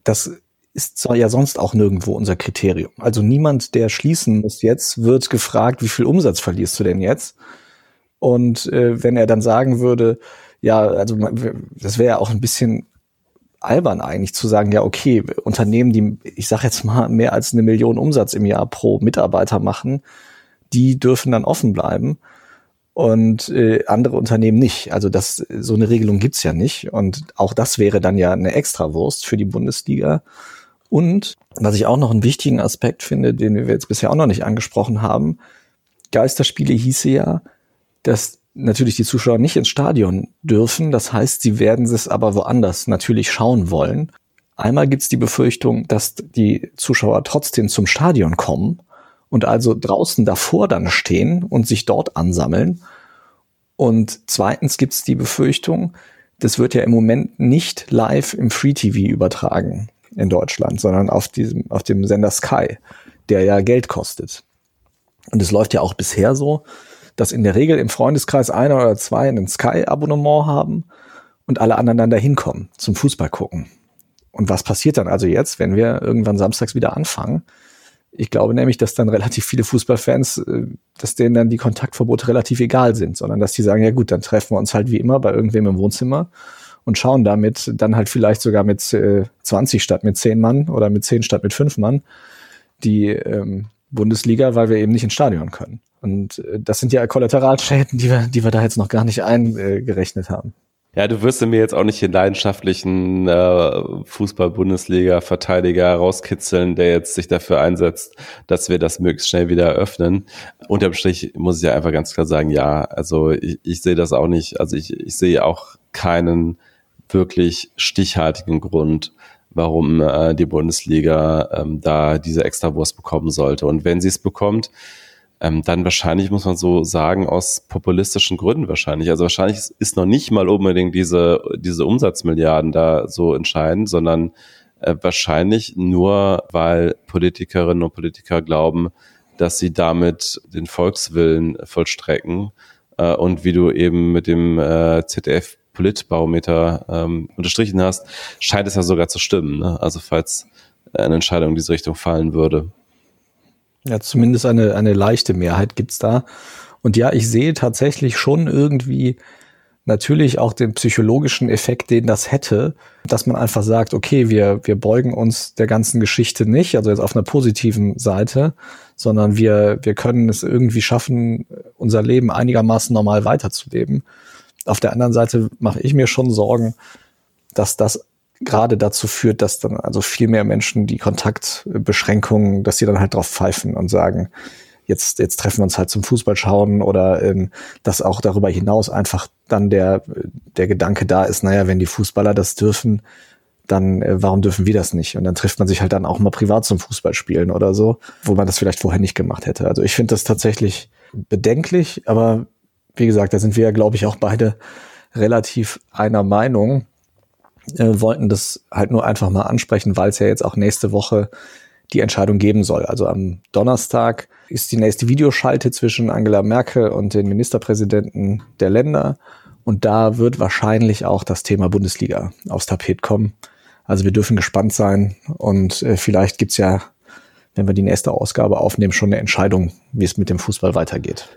das ist ja sonst auch nirgendwo unser Kriterium. Also niemand, der schließen muss jetzt, wird gefragt, wie viel Umsatz verlierst du denn jetzt? Und äh, wenn er dann sagen würde, ja, also das wäre ja auch ein bisschen albern eigentlich zu sagen, ja, okay, Unternehmen, die, ich sage jetzt mal, mehr als eine Million Umsatz im Jahr pro Mitarbeiter machen, die dürfen dann offen bleiben und äh, andere Unternehmen nicht. Also das so eine Regelung gibt's ja nicht. Und auch das wäre dann ja eine Extrawurst für die Bundesliga. Und was ich auch noch einen wichtigen Aspekt finde, den wir jetzt bisher auch noch nicht angesprochen haben, Geisterspiele hieße ja, dass natürlich die Zuschauer nicht ins Stadion dürfen. Das heißt, sie werden es aber woanders natürlich schauen wollen. Einmal gibt es die Befürchtung, dass die Zuschauer trotzdem zum Stadion kommen und also draußen davor dann stehen und sich dort ansammeln. Und zweitens gibt es die Befürchtung, das wird ja im Moment nicht live im Free TV übertragen in Deutschland, sondern auf diesem, auf dem Sender Sky, der ja Geld kostet. Und es läuft ja auch bisher so, dass in der Regel im Freundeskreis einer oder zwei ein Sky-Abonnement haben und alle anderen dann dahin kommen zum Fußball gucken. Und was passiert dann also jetzt, wenn wir irgendwann samstags wieder anfangen? Ich glaube nämlich, dass dann relativ viele Fußballfans, äh, dass denen dann die Kontaktverbote relativ egal sind, sondern dass die sagen, ja gut, dann treffen wir uns halt wie immer bei irgendwem im Wohnzimmer und schauen damit dann halt vielleicht sogar mit äh, 20 statt mit 10 Mann oder mit 10 statt mit 5 Mann die ähm, Bundesliga, weil wir eben nicht ins Stadion können. Und äh, das sind ja Kollateralschäden, die wir, die wir da jetzt noch gar nicht eingerechnet haben. Ja, du wirst mir jetzt auch nicht den leidenschaftlichen äh, Fußball-Bundesliga-Verteidiger rauskitzeln, der jetzt sich dafür einsetzt, dass wir das möglichst schnell wieder öffnen. Unterm Strich muss ich ja einfach ganz klar sagen, ja, also ich, ich sehe das auch nicht. Also ich, ich sehe auch keinen wirklich stichhaltigen Grund, warum äh, die Bundesliga ähm, da diese Extrawurst bekommen sollte. Und wenn sie es bekommt, ähm, dann wahrscheinlich, muss man so sagen, aus populistischen Gründen wahrscheinlich. Also wahrscheinlich ist noch nicht mal unbedingt diese, diese Umsatzmilliarden da so entscheidend, sondern äh, wahrscheinlich nur, weil Politikerinnen und Politiker glauben, dass sie damit den Volkswillen vollstrecken. Äh, und wie du eben mit dem äh, ZDF Politbarometer ähm, unterstrichen hast, scheint es ja sogar zu stimmen. Ne? Also falls eine Entscheidung in diese Richtung fallen würde. Ja, zumindest eine, eine leichte Mehrheit gibt's da. Und ja, ich sehe tatsächlich schon irgendwie natürlich auch den psychologischen Effekt, den das hätte, dass man einfach sagt, okay, wir, wir beugen uns der ganzen Geschichte nicht, also jetzt auf einer positiven Seite, sondern wir, wir können es irgendwie schaffen, unser Leben einigermaßen normal weiterzuleben. Auf der anderen Seite mache ich mir schon Sorgen, dass das gerade dazu führt, dass dann also viel mehr Menschen die Kontaktbeschränkungen, dass sie dann halt drauf pfeifen und sagen, jetzt, jetzt treffen wir uns halt zum Fußball schauen oder ähm, dass auch darüber hinaus einfach dann der, der Gedanke da ist, naja, wenn die Fußballer das dürfen, dann äh, warum dürfen wir das nicht? Und dann trifft man sich halt dann auch mal privat zum Fußball spielen oder so, wo man das vielleicht vorher nicht gemacht hätte. Also ich finde das tatsächlich bedenklich, aber wie gesagt, da sind wir ja, glaube ich, auch beide relativ einer Meinung äh, wollten das halt nur einfach mal ansprechen, weil es ja jetzt auch nächste Woche die Entscheidung geben soll. Also am Donnerstag ist die nächste Videoschalte zwischen Angela Merkel und den Ministerpräsidenten der Länder. Und da wird wahrscheinlich auch das Thema Bundesliga aufs Tapet kommen. Also wir dürfen gespannt sein und äh, vielleicht gibt's ja, wenn wir die nächste Ausgabe aufnehmen, schon eine Entscheidung, wie es mit dem Fußball weitergeht.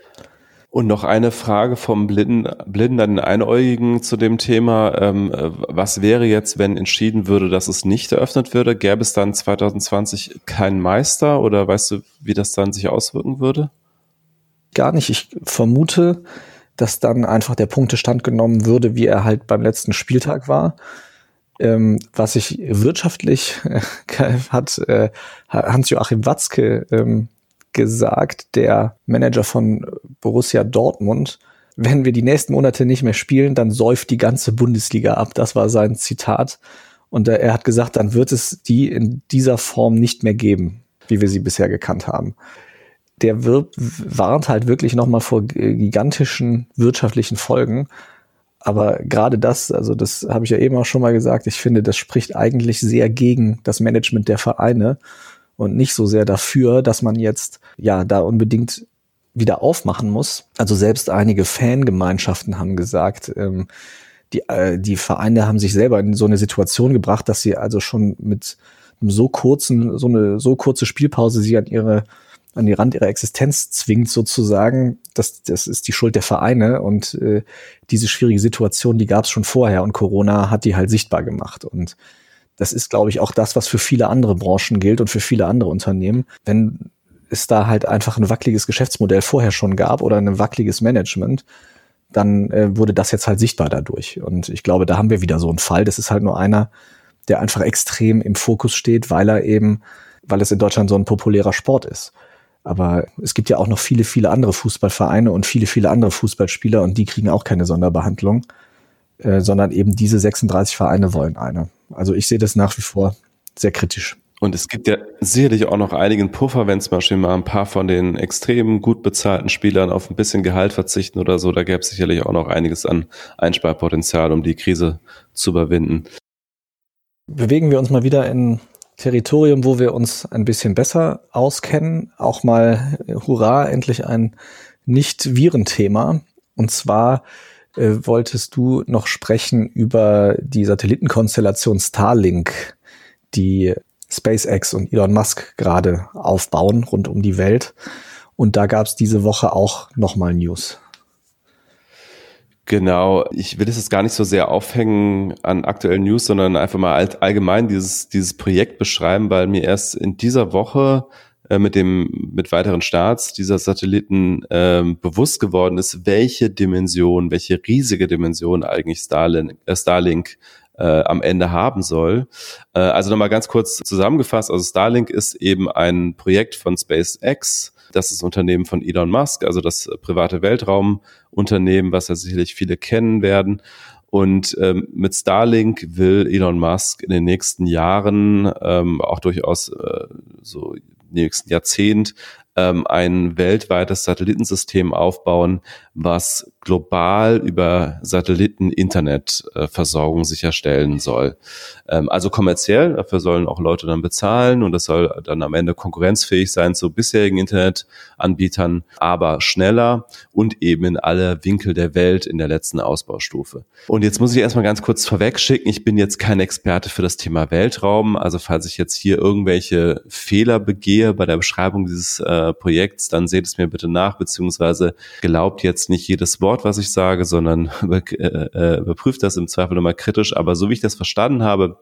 Und noch eine Frage vom Blinden, Blinden Einäugigen zu dem Thema. Ähm, was wäre jetzt, wenn entschieden würde, dass es nicht eröffnet würde? Gäbe es dann 2020 keinen Meister oder weißt du, wie das dann sich auswirken würde? Gar nicht. Ich vermute, dass dann einfach der Punktestand genommen würde, wie er halt beim letzten Spieltag war. Ähm, was sich wirtschaftlich äh, hat äh, Hans-Joachim Watzke ähm, gesagt, der Manager von Borussia Dortmund, wenn wir die nächsten Monate nicht mehr spielen, dann säuft die ganze Bundesliga ab. Das war sein Zitat. Und er hat gesagt, dann wird es die in dieser Form nicht mehr geben, wie wir sie bisher gekannt haben. Der wirbt, warnt halt wirklich nochmal vor gigantischen wirtschaftlichen Folgen. Aber gerade das, also das habe ich ja eben auch schon mal gesagt, ich finde, das spricht eigentlich sehr gegen das Management der Vereine und nicht so sehr dafür, dass man jetzt ja da unbedingt wieder aufmachen muss. Also selbst einige Fangemeinschaften haben gesagt, ähm, die, äh, die Vereine haben sich selber in so eine Situation gebracht, dass sie also schon mit einem so kurzen, so eine so kurze Spielpause sie an ihre an die Rand ihrer Existenz zwingt sozusagen, das, das ist die Schuld der Vereine und äh, diese schwierige Situation, die gab es schon vorher und Corona hat die halt sichtbar gemacht und das ist, glaube ich, auch das, was für viele andere Branchen gilt und für viele andere Unternehmen. Wenn es da halt einfach ein wackeliges Geschäftsmodell vorher schon gab oder ein wackeliges Management, dann äh, wurde das jetzt halt sichtbar dadurch. Und ich glaube, da haben wir wieder so einen Fall. Das ist halt nur einer, der einfach extrem im Fokus steht, weil er eben, weil es in Deutschland so ein populärer Sport ist. Aber es gibt ja auch noch viele, viele andere Fußballvereine und viele, viele andere Fußballspieler und die kriegen auch keine Sonderbehandlung, äh, sondern eben diese 36 Vereine wollen eine. Also ich sehe das nach wie vor sehr kritisch. Und es gibt ja sicherlich auch noch einigen Puffer, wenn zum Beispiel mal ein paar von den extrem gut bezahlten Spielern auf ein bisschen Gehalt verzichten oder so. Da gäbe es sicherlich auch noch einiges an Einsparpotenzial, um die Krise zu überwinden. Bewegen wir uns mal wieder in Territorium, wo wir uns ein bisschen besser auskennen. Auch mal, hurra, endlich ein Nicht-Virenthema. Und zwar äh, wolltest du noch sprechen über die Satellitenkonstellation Starlink, die SpaceX und Elon Musk gerade aufbauen rund um die Welt. Und da gab es diese Woche auch nochmal News. Genau, ich will es jetzt gar nicht so sehr aufhängen an aktuellen News, sondern einfach mal allgemein dieses, dieses Projekt beschreiben, weil mir erst in dieser Woche äh, mit dem mit weiteren Starts dieser Satelliten ähm, bewusst geworden ist, welche Dimension, welche riesige Dimension eigentlich Starlink, äh, Starlink äh, am Ende haben soll. Äh, also nochmal ganz kurz zusammengefasst, also Starlink ist eben ein Projekt von SpaceX, das ist Unternehmen von Elon Musk, also das private Weltraumunternehmen, was ja sicherlich viele kennen werden. Und ähm, mit Starlink will Elon Musk in den nächsten Jahren, ähm, auch durchaus äh, so nächsten Jahrzehnt, ähm, ein weltweites Satellitensystem aufbauen, was global über Satelliten Internetversorgung äh, sicherstellen soll. Ähm, also kommerziell, dafür sollen auch Leute dann bezahlen und das soll dann am Ende konkurrenzfähig sein zu bisherigen Internetanbietern, aber schneller und eben in alle Winkel der Welt in der letzten Ausbaustufe. Und jetzt muss ich erstmal ganz kurz vorwegschicken, ich bin jetzt kein Experte für das Thema Weltraum, also falls ich jetzt hier irgendwelche Fehler begehe bei der Beschreibung dieses äh, Projekts, dann seht es mir bitte nach, beziehungsweise glaubt jetzt nicht jedes Wort, was ich sage, sondern äh, äh, überprüft das im Zweifel nochmal kritisch. Aber so wie ich das verstanden habe,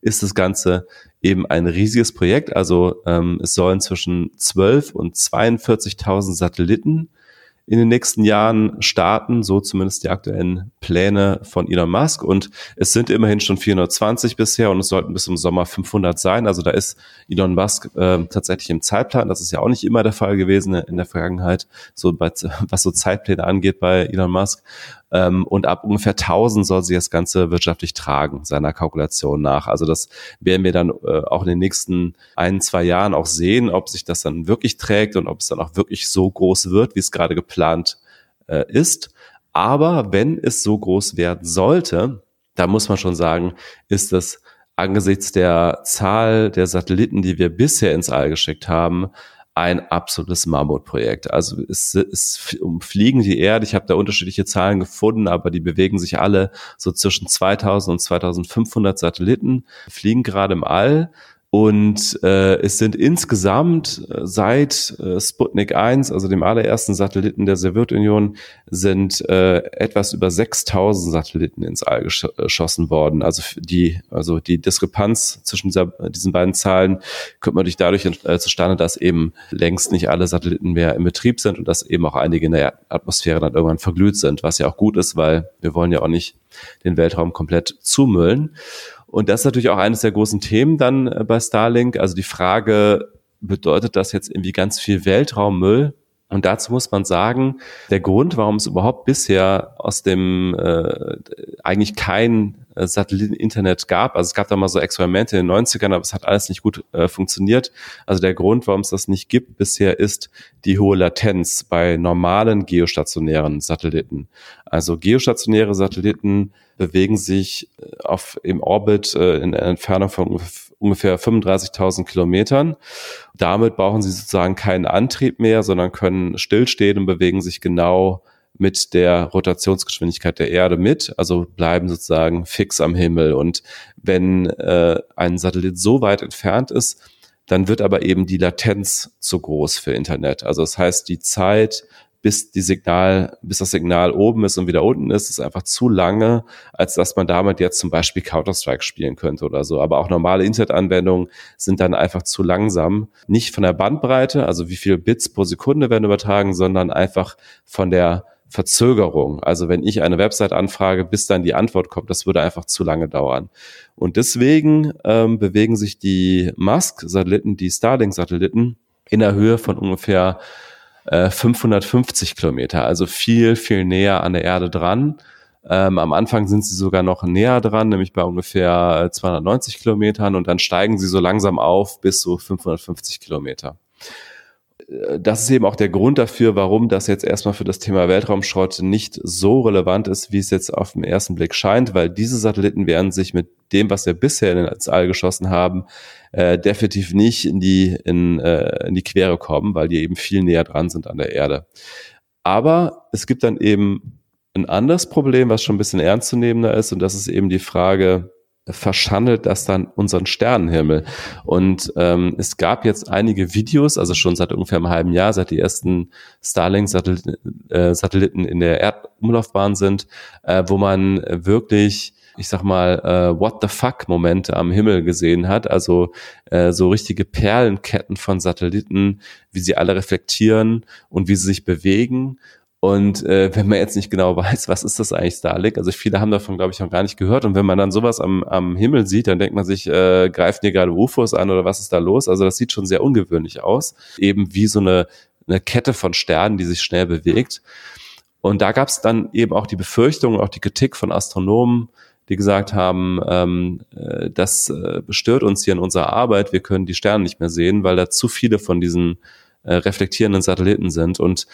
ist das Ganze eben ein riesiges Projekt. Also ähm, es sollen zwischen 12 und 42.000 Satelliten in den nächsten Jahren starten, so zumindest die aktuellen Pläne von Elon Musk. Und es sind immerhin schon 420 bisher und es sollten bis zum Sommer 500 sein. Also da ist Elon Musk äh, tatsächlich im Zeitplan. Das ist ja auch nicht immer der Fall gewesen in der Vergangenheit, so bei, was so Zeitpläne angeht bei Elon Musk. Ähm, und ab ungefähr 1000 soll sie das Ganze wirtschaftlich tragen, seiner Kalkulation nach. Also das werden wir dann äh, auch in den nächsten ein, zwei Jahren auch sehen, ob sich das dann wirklich trägt und ob es dann auch wirklich so groß wird, wie es gerade geplant äh, ist. Aber wenn es so groß werden sollte, da muss man schon sagen, ist das angesichts der Zahl der Satelliten, die wir bisher ins All geschickt haben, ein absolutes Mammutprojekt. Also es, es umfliegen die Erde. Ich habe da unterschiedliche Zahlen gefunden, aber die bewegen sich alle so zwischen 2000 und 2500 Satelliten, fliegen gerade im All. Und äh, es sind insgesamt äh, seit äh, Sputnik 1, also dem allerersten Satelliten der Sowjetunion, sind äh, etwas über 6000 Satelliten ins All gesch geschossen worden. Also die, also die Diskrepanz zwischen dieser, diesen beiden Zahlen kommt durch dadurch äh, zustande, dass eben längst nicht alle Satelliten mehr im Betrieb sind und dass eben auch einige in der Atmosphäre dann irgendwann verglüht sind, was ja auch gut ist, weil wir wollen ja auch nicht den Weltraum komplett zumüllen. Und das ist natürlich auch eines der großen Themen dann äh, bei Starlink. Also die Frage, bedeutet das jetzt irgendwie ganz viel Weltraummüll? Und dazu muss man sagen, der Grund, warum es überhaupt bisher aus dem äh, eigentlich kein äh, Satelliteninternet gab, also es gab da mal so Experimente in den 90ern, aber es hat alles nicht gut äh, funktioniert. Also der Grund, warum es das nicht gibt bisher, ist die hohe Latenz bei normalen geostationären Satelliten. Also geostationäre Satelliten bewegen sich äh, auf, im Orbit äh, in Entfernung von ungefähr 35.000 Kilometern. Damit brauchen sie sozusagen keinen Antrieb mehr, sondern können stillstehen und bewegen sich genau mit der Rotationsgeschwindigkeit der Erde mit, also bleiben sozusagen fix am Himmel. Und wenn äh, ein Satellit so weit entfernt ist, dann wird aber eben die Latenz zu groß für Internet. Also das heißt, die Zeit, bis die Signal, bis das Signal oben ist und wieder unten ist, ist einfach zu lange, als dass man damit jetzt zum Beispiel Counter-Strike spielen könnte oder so. Aber auch normale Internetanwendungen sind dann einfach zu langsam. Nicht von der Bandbreite, also wie viele Bits pro Sekunde werden übertragen, sondern einfach von der Verzögerung. Also wenn ich eine Website anfrage, bis dann die Antwort kommt, das würde einfach zu lange dauern. Und deswegen ähm, bewegen sich die Musk-Satelliten, die Starlink-Satelliten in der Höhe von ungefähr 550 äh, Kilometer, also viel, viel näher an der Erde dran. Ähm, am Anfang sind sie sogar noch näher dran, nämlich bei ungefähr 290 Kilometern und dann steigen sie so langsam auf bis so 550 Kilometer das ist eben auch der Grund dafür, warum das jetzt erstmal für das Thema Weltraumschrott nicht so relevant ist, wie es jetzt auf den ersten Blick scheint, weil diese Satelliten werden sich mit dem, was wir bisher ins All geschossen haben, äh, definitiv nicht in die, in, äh, in die Quere kommen, weil die eben viel näher dran sind an der Erde. Aber es gibt dann eben ein anderes Problem, was schon ein bisschen ernstzunehmender ist, und das ist eben die Frage, verschandelt das dann unseren Sternenhimmel. Und ähm, es gab jetzt einige Videos, also schon seit ungefähr einem halben Jahr, seit die ersten Starlink-Satelliten äh, in der Erdumlaufbahn sind, äh, wo man wirklich ich sag mal, äh, What the fuck-Momente am Himmel gesehen hat. Also äh, so richtige Perlenketten von Satelliten, wie sie alle reflektieren und wie sie sich bewegen. Und äh, wenn man jetzt nicht genau weiß, was ist das eigentlich Starlink, also viele haben davon, glaube ich, noch gar nicht gehört. Und wenn man dann sowas am, am Himmel sieht, dann denkt man sich, äh, greifen hier gerade UFOs an oder was ist da los? Also das sieht schon sehr ungewöhnlich aus. Eben wie so eine, eine Kette von Sternen, die sich schnell bewegt. Und da gab es dann eben auch die Befürchtung, auch die Kritik von Astronomen, die gesagt haben, ähm, äh, das äh, bestört uns hier in unserer Arbeit, wir können die Sterne nicht mehr sehen, weil da zu viele von diesen äh, reflektierenden Satelliten sind. Und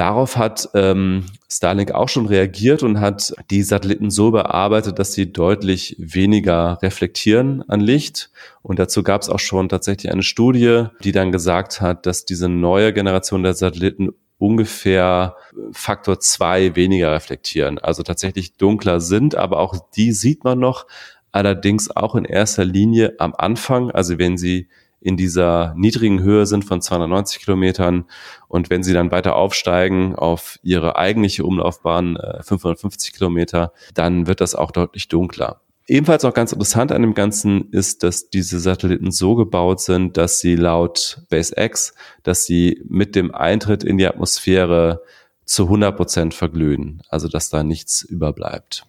Darauf hat ähm, Starlink auch schon reagiert und hat die Satelliten so bearbeitet, dass sie deutlich weniger reflektieren an Licht. Und dazu gab es auch schon tatsächlich eine Studie, die dann gesagt hat, dass diese neue Generation der Satelliten ungefähr Faktor zwei weniger reflektieren, also tatsächlich dunkler sind, aber auch die sieht man noch, allerdings auch in erster Linie am Anfang, also wenn sie in dieser niedrigen Höhe sind von 290 Kilometern. Und wenn sie dann weiter aufsteigen auf ihre eigentliche Umlaufbahn, äh, 550 Kilometer, dann wird das auch deutlich dunkler. Ebenfalls auch ganz interessant an dem Ganzen ist, dass diese Satelliten so gebaut sind, dass sie laut SpaceX, dass sie mit dem Eintritt in die Atmosphäre zu 100 Prozent verglühen. Also, dass da nichts überbleibt.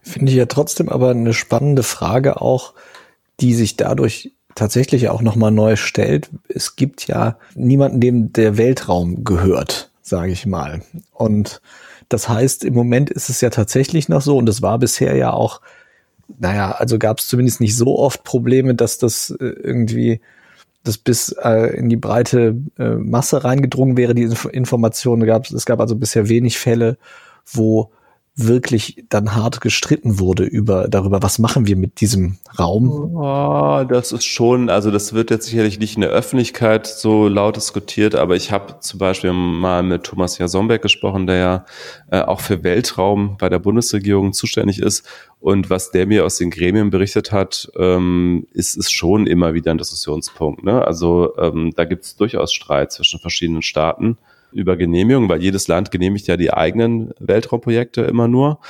Finde ich ja trotzdem aber eine spannende Frage auch, die sich dadurch tatsächlich auch nochmal neu stellt. Es gibt ja niemanden, dem der Weltraum gehört, sage ich mal. Und das heißt, im Moment ist es ja tatsächlich noch so, und das war bisher ja auch, naja, also gab es zumindest nicht so oft Probleme, dass das äh, irgendwie das bis äh, in die breite äh, Masse reingedrungen wäre, die Inf Informationen gab. Es gab also bisher wenig Fälle, wo wirklich dann hart gestritten wurde über darüber, was machen wir mit diesem Raum? Oh, das ist schon, also das wird jetzt sicherlich nicht in der Öffentlichkeit so laut diskutiert, aber ich habe zum Beispiel mal mit Thomas Jasombeck gesprochen, der ja äh, auch für Weltraum bei der Bundesregierung zuständig ist. Und was der mir aus den Gremien berichtet hat, ähm, ist, ist schon immer wieder ein Diskussionspunkt. Ne? Also ähm, da gibt es durchaus Streit zwischen verschiedenen Staaten über Genehmigung, weil jedes Land genehmigt ja die eigenen Weltraumprojekte immer nur.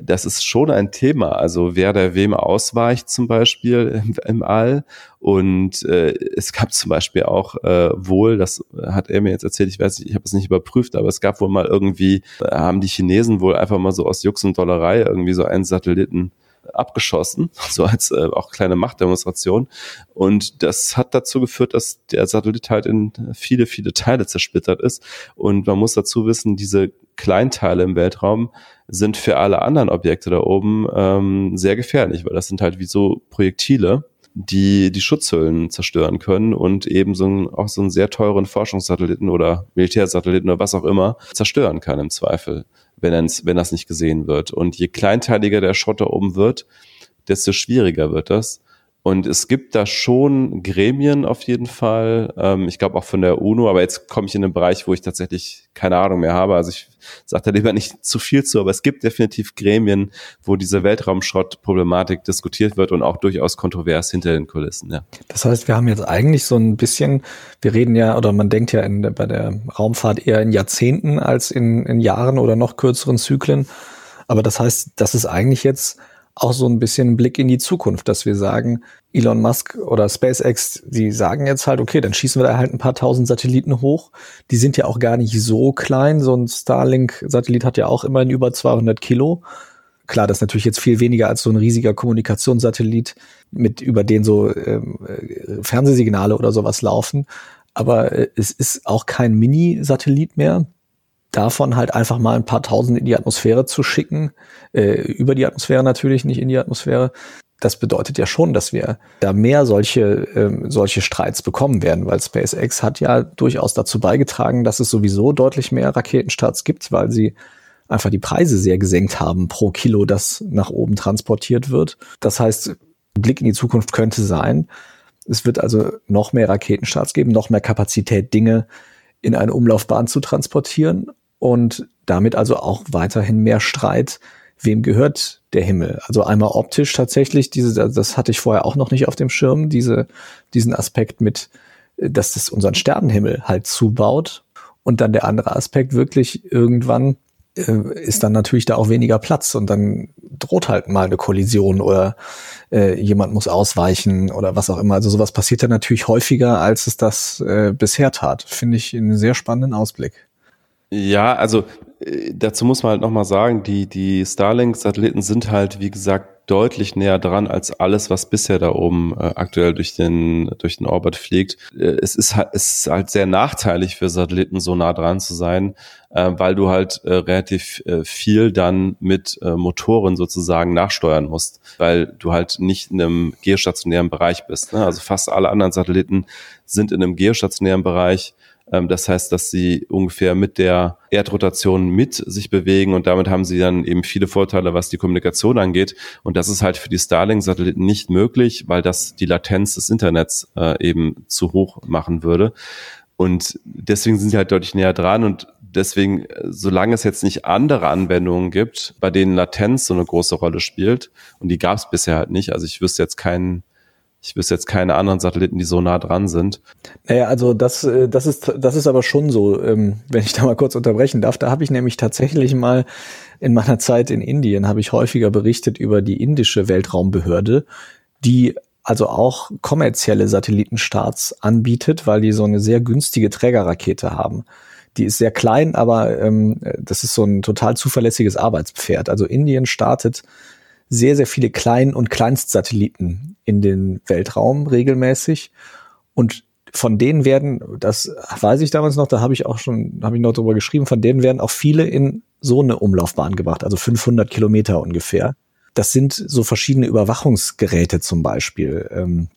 Das ist schon ein Thema. Also wer der wem ausweicht zum Beispiel im, im All. Und äh, es gab zum Beispiel auch äh, wohl, das hat er mir jetzt erzählt, ich weiß nicht, ich habe es nicht überprüft, aber es gab wohl mal irgendwie, haben die Chinesen wohl einfach mal so aus Jux und Dollerei irgendwie so einen Satelliten abgeschossen, so als äh, auch kleine Machtdemonstration. Und das hat dazu geführt, dass der Satellit halt in viele, viele Teile zersplittert ist. Und man muss dazu wissen, diese Kleinteile im Weltraum sind für alle anderen Objekte da oben ähm, sehr gefährlich, weil das sind halt wie so Projektile, die die Schutzhüllen zerstören können und eben so einen, auch so einen sehr teuren Forschungssatelliten oder Militärsatelliten oder was auch immer zerstören kann im Zweifel wenn, wenn das nicht gesehen wird. Und je kleinteiliger der Schotter oben wird, desto schwieriger wird das. Und es gibt da schon Gremien auf jeden Fall. Ähm, ich glaube auch von der UNO, aber jetzt komme ich in einen Bereich, wo ich tatsächlich keine Ahnung mehr habe. Also ich sage da lieber nicht zu viel zu, aber es gibt definitiv Gremien, wo diese Weltraumschrottproblematik diskutiert wird und auch durchaus kontrovers hinter den Kulissen. Ja. Das heißt, wir haben jetzt eigentlich so ein bisschen, wir reden ja oder man denkt ja in, bei der Raumfahrt eher in Jahrzehnten als in, in Jahren oder noch kürzeren Zyklen. Aber das heißt, das ist eigentlich jetzt auch so ein bisschen Blick in die Zukunft, dass wir sagen, Elon Musk oder SpaceX, die sagen jetzt halt, okay, dann schießen wir da halt ein paar tausend Satelliten hoch. Die sind ja auch gar nicht so klein. So ein Starlink-Satellit hat ja auch immerhin über 200 Kilo. Klar, das ist natürlich jetzt viel weniger als so ein riesiger Kommunikationssatellit, mit über den so ähm, äh, Fernsehsignale oder sowas laufen. Aber äh, es ist auch kein Mini-Satellit mehr davon halt einfach mal ein paar tausend in die Atmosphäre zu schicken, äh, über die Atmosphäre natürlich, nicht in die Atmosphäre, das bedeutet ja schon, dass wir da mehr solche, ähm, solche Streits bekommen werden, weil SpaceX hat ja durchaus dazu beigetragen, dass es sowieso deutlich mehr Raketenstarts gibt, weil sie einfach die Preise sehr gesenkt haben pro Kilo, das nach oben transportiert wird. Das heißt, Blick in die Zukunft könnte sein, es wird also noch mehr Raketenstarts geben, noch mehr Kapazität, Dinge in eine Umlaufbahn zu transportieren und damit also auch weiterhin mehr Streit, wem gehört der Himmel? Also einmal optisch tatsächlich, diese, das hatte ich vorher auch noch nicht auf dem Schirm, diese, diesen Aspekt mit, dass das unseren Sternenhimmel halt zubaut. Und dann der andere Aspekt wirklich irgendwann äh, ist dann natürlich da auch weniger Platz und dann droht halt mal eine Kollision oder äh, jemand muss ausweichen oder was auch immer. Also sowas passiert dann natürlich häufiger, als es das äh, bisher tat. Finde ich einen sehr spannenden Ausblick. Ja, also äh, dazu muss man halt nochmal sagen, die, die Starlink-Satelliten sind halt, wie gesagt, deutlich näher dran als alles, was bisher da oben äh, aktuell durch den, durch den Orbit fliegt. Äh, es, ist halt, es ist halt sehr nachteilig für Satelliten, so nah dran zu sein, äh, weil du halt äh, relativ äh, viel dann mit äh, Motoren sozusagen nachsteuern musst, weil du halt nicht in einem geostationären Bereich bist. Ne? Also fast alle anderen Satelliten sind in einem geostationären Bereich das heißt, dass sie ungefähr mit der Erdrotation mit sich bewegen und damit haben sie dann eben viele Vorteile, was die Kommunikation angeht. Und das ist halt für die Starlink-Satelliten nicht möglich, weil das die Latenz des Internets äh, eben zu hoch machen würde. Und deswegen sind sie halt deutlich näher dran und deswegen, solange es jetzt nicht andere Anwendungen gibt, bei denen Latenz so eine große Rolle spielt, und die gab es bisher halt nicht, also ich wüsste jetzt keinen ich wüsste jetzt keine anderen Satelliten, die so nah dran sind. Naja, also das, äh, das ist, das ist aber schon so, ähm, wenn ich da mal kurz unterbrechen darf. Da habe ich nämlich tatsächlich mal in meiner Zeit in Indien habe ich häufiger berichtet über die indische Weltraumbehörde, die also auch kommerzielle Satellitenstarts anbietet, weil die so eine sehr günstige Trägerrakete haben. Die ist sehr klein, aber ähm, das ist so ein total zuverlässiges Arbeitspferd. Also Indien startet sehr, sehr viele Klein- und Kleinstsatelliten in den Weltraum regelmäßig. Und von denen werden, das weiß ich damals noch, da habe ich auch schon, habe ich noch drüber geschrieben, von denen werden auch viele in so eine Umlaufbahn gebracht, also 500 Kilometer ungefähr. Das sind so verschiedene Überwachungsgeräte zum Beispiel. Ähm,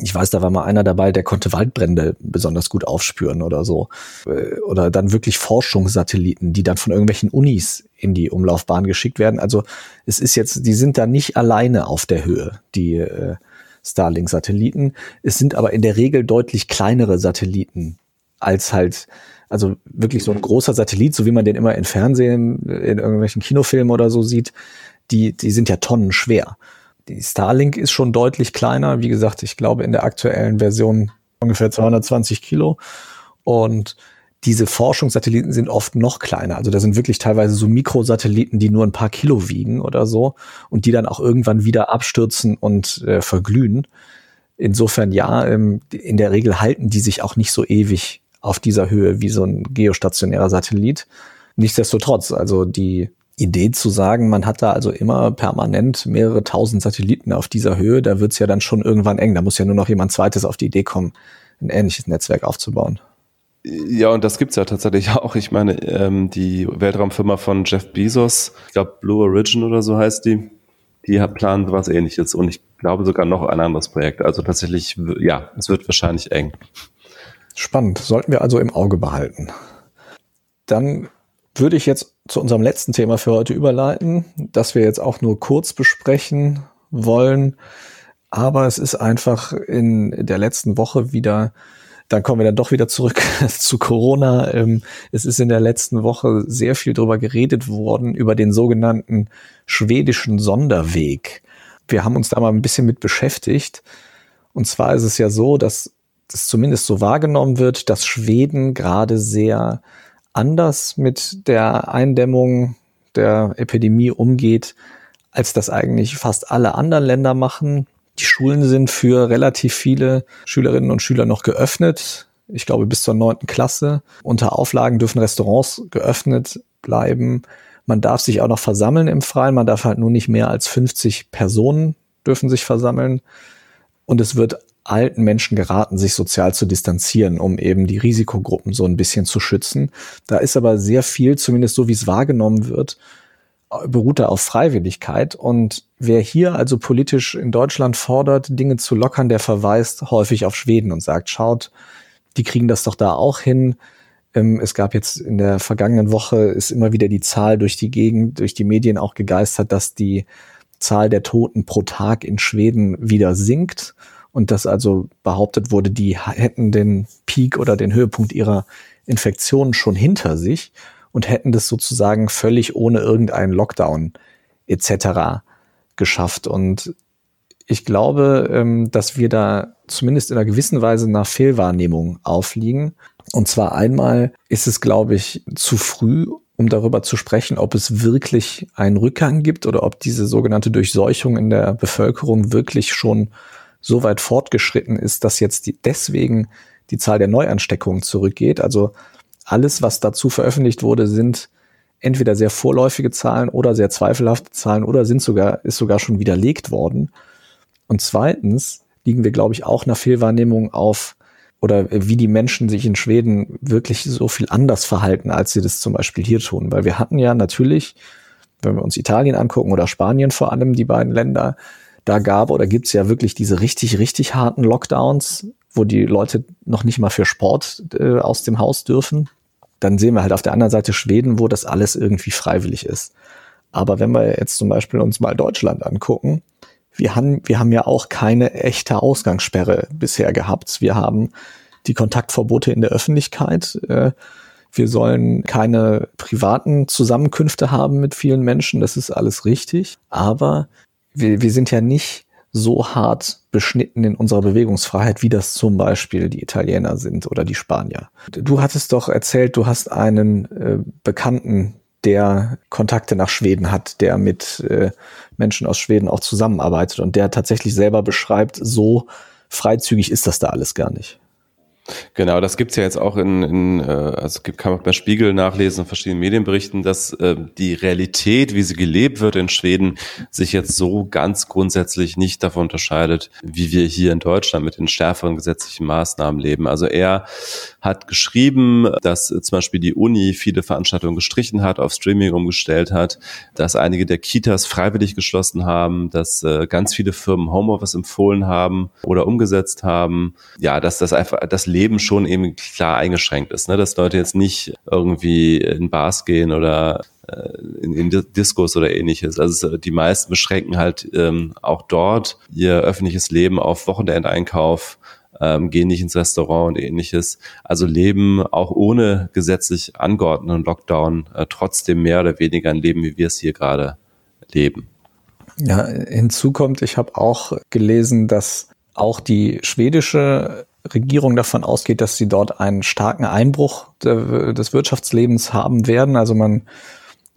ich weiß, da war mal einer dabei, der konnte Waldbrände besonders gut aufspüren oder so. Äh, oder dann wirklich Forschungssatelliten, die dann von irgendwelchen Unis in die Umlaufbahn geschickt werden. Also es ist jetzt, die sind da nicht alleine auf der Höhe, die äh, Starlink-Satelliten. Es sind aber in der Regel deutlich kleinere Satelliten als halt, also wirklich so ein großer Satellit, so wie man den immer in Fernsehen, in irgendwelchen Kinofilmen oder so sieht, die, die sind ja tonnenschwer. Die Starlink ist schon deutlich kleiner. Wie gesagt, ich glaube in der aktuellen Version ungefähr 220 Kilo. Und diese Forschungssatelliten sind oft noch kleiner. Also da sind wirklich teilweise so Mikrosatelliten, die nur ein paar Kilo wiegen oder so und die dann auch irgendwann wieder abstürzen und äh, verglühen. Insofern ja, ähm, in der Regel halten die sich auch nicht so ewig auf dieser Höhe wie so ein geostationärer Satellit. Nichtsdestotrotz, also die Idee zu sagen, man hat da also immer permanent mehrere tausend Satelliten auf dieser Höhe, da wird's ja dann schon irgendwann eng. Da muss ja nur noch jemand zweites auf die Idee kommen, ein ähnliches Netzwerk aufzubauen. Ja, und das gibt's ja tatsächlich auch. Ich meine, ähm, die Weltraumfirma von Jeff Bezos, ich glaube Blue Origin oder so heißt die, die planen was ähnliches und ich glaube sogar noch ein anderes Projekt. Also tatsächlich, ja, es wird wahrscheinlich eng. Spannend, sollten wir also im Auge behalten. Dann würde ich jetzt zu unserem letzten Thema für heute überleiten, das wir jetzt auch nur kurz besprechen wollen. Aber es ist einfach in der letzten Woche wieder dann kommen wir dann doch wieder zurück zu Corona. Ähm, es ist in der letzten Woche sehr viel darüber geredet worden, über den sogenannten schwedischen Sonderweg. Wir haben uns da mal ein bisschen mit beschäftigt. Und zwar ist es ja so, dass es zumindest so wahrgenommen wird, dass Schweden gerade sehr anders mit der Eindämmung der Epidemie umgeht, als das eigentlich fast alle anderen Länder machen. Die Schulen sind für relativ viele Schülerinnen und Schüler noch geöffnet. Ich glaube, bis zur neunten Klasse. Unter Auflagen dürfen Restaurants geöffnet bleiben. Man darf sich auch noch versammeln im Freien. Man darf halt nur nicht mehr als 50 Personen dürfen sich versammeln. Und es wird alten Menschen geraten, sich sozial zu distanzieren, um eben die Risikogruppen so ein bisschen zu schützen. Da ist aber sehr viel, zumindest so wie es wahrgenommen wird, beruht er auf Freiwilligkeit. Und wer hier also politisch in Deutschland fordert, Dinge zu lockern, der verweist häufig auf Schweden und sagt, schaut, die kriegen das doch da auch hin. Ähm, es gab jetzt in der vergangenen Woche ist immer wieder die Zahl durch die Gegend, durch die Medien auch gegeistert, dass die Zahl der Toten pro Tag in Schweden wieder sinkt und dass also behauptet wurde, die hätten den Peak oder den Höhepunkt ihrer Infektionen schon hinter sich und hätten das sozusagen völlig ohne irgendeinen Lockdown etc. geschafft. Und ich glaube, ähm, dass wir da zumindest in einer gewissen Weise nach Fehlwahrnehmung aufliegen. Und zwar einmal ist es, glaube ich, zu früh, um darüber zu sprechen, ob es wirklich einen Rückgang gibt oder ob diese sogenannte Durchseuchung in der Bevölkerung wirklich schon so weit fortgeschritten ist, dass jetzt die, deswegen die Zahl der Neuansteckungen zurückgeht. Also alles, was dazu veröffentlicht wurde, sind entweder sehr vorläufige Zahlen oder sehr zweifelhafte Zahlen oder sind sogar, ist sogar schon widerlegt worden. Und zweitens liegen wir, glaube ich, auch nach Fehlwahrnehmung auf oder wie die Menschen sich in Schweden wirklich so viel anders verhalten, als sie das zum Beispiel hier tun. Weil wir hatten ja natürlich, wenn wir uns Italien angucken oder Spanien vor allem, die beiden Länder, da gab oder gibt's ja wirklich diese richtig, richtig harten Lockdowns, wo die Leute noch nicht mal für Sport äh, aus dem Haus dürfen dann sehen wir halt auf der anderen Seite Schweden, wo das alles irgendwie freiwillig ist. Aber wenn wir jetzt zum Beispiel uns mal Deutschland angucken, wir haben, wir haben ja auch keine echte Ausgangssperre bisher gehabt. Wir haben die Kontaktverbote in der Öffentlichkeit. Äh, wir sollen keine privaten Zusammenkünfte haben mit vielen Menschen. Das ist alles richtig. Aber wir, wir sind ja nicht so hart beschnitten in unserer Bewegungsfreiheit, wie das zum Beispiel die Italiener sind oder die Spanier. Du hattest doch erzählt, du hast einen äh, Bekannten, der Kontakte nach Schweden hat, der mit äh, Menschen aus Schweden auch zusammenarbeitet und der tatsächlich selber beschreibt, so freizügig ist das da alles gar nicht. Genau, das gibt's ja jetzt auch in, in äh, also kann man beim Spiegel nachlesen, in verschiedenen Medienberichten, dass äh, die Realität, wie sie gelebt wird in Schweden, sich jetzt so ganz grundsätzlich nicht davon unterscheidet, wie wir hier in Deutschland mit den stärkeren gesetzlichen Maßnahmen leben. Also er hat geschrieben, dass äh, zum Beispiel die Uni viele Veranstaltungen gestrichen hat, auf Streaming umgestellt hat, dass einige der Kitas freiwillig geschlossen haben, dass äh, ganz viele Firmen Homeoffice empfohlen haben oder umgesetzt haben. Ja, dass das einfach das Leben schon eben klar eingeschränkt ist, ne? dass Leute jetzt nicht irgendwie in Bars gehen oder äh, in, in Diskos oder ähnliches. Also die meisten beschränken halt ähm, auch dort ihr öffentliches Leben auf Wochenendeinkauf, ähm, gehen nicht ins Restaurant und ähnliches. Also leben auch ohne gesetzlich angeordneten Lockdown äh, trotzdem mehr oder weniger ein Leben, wie wir es hier gerade leben. Ja, hinzu kommt, ich habe auch gelesen, dass auch die schwedische Regierung davon ausgeht, dass sie dort einen starken Einbruch des Wirtschaftslebens haben werden. Also man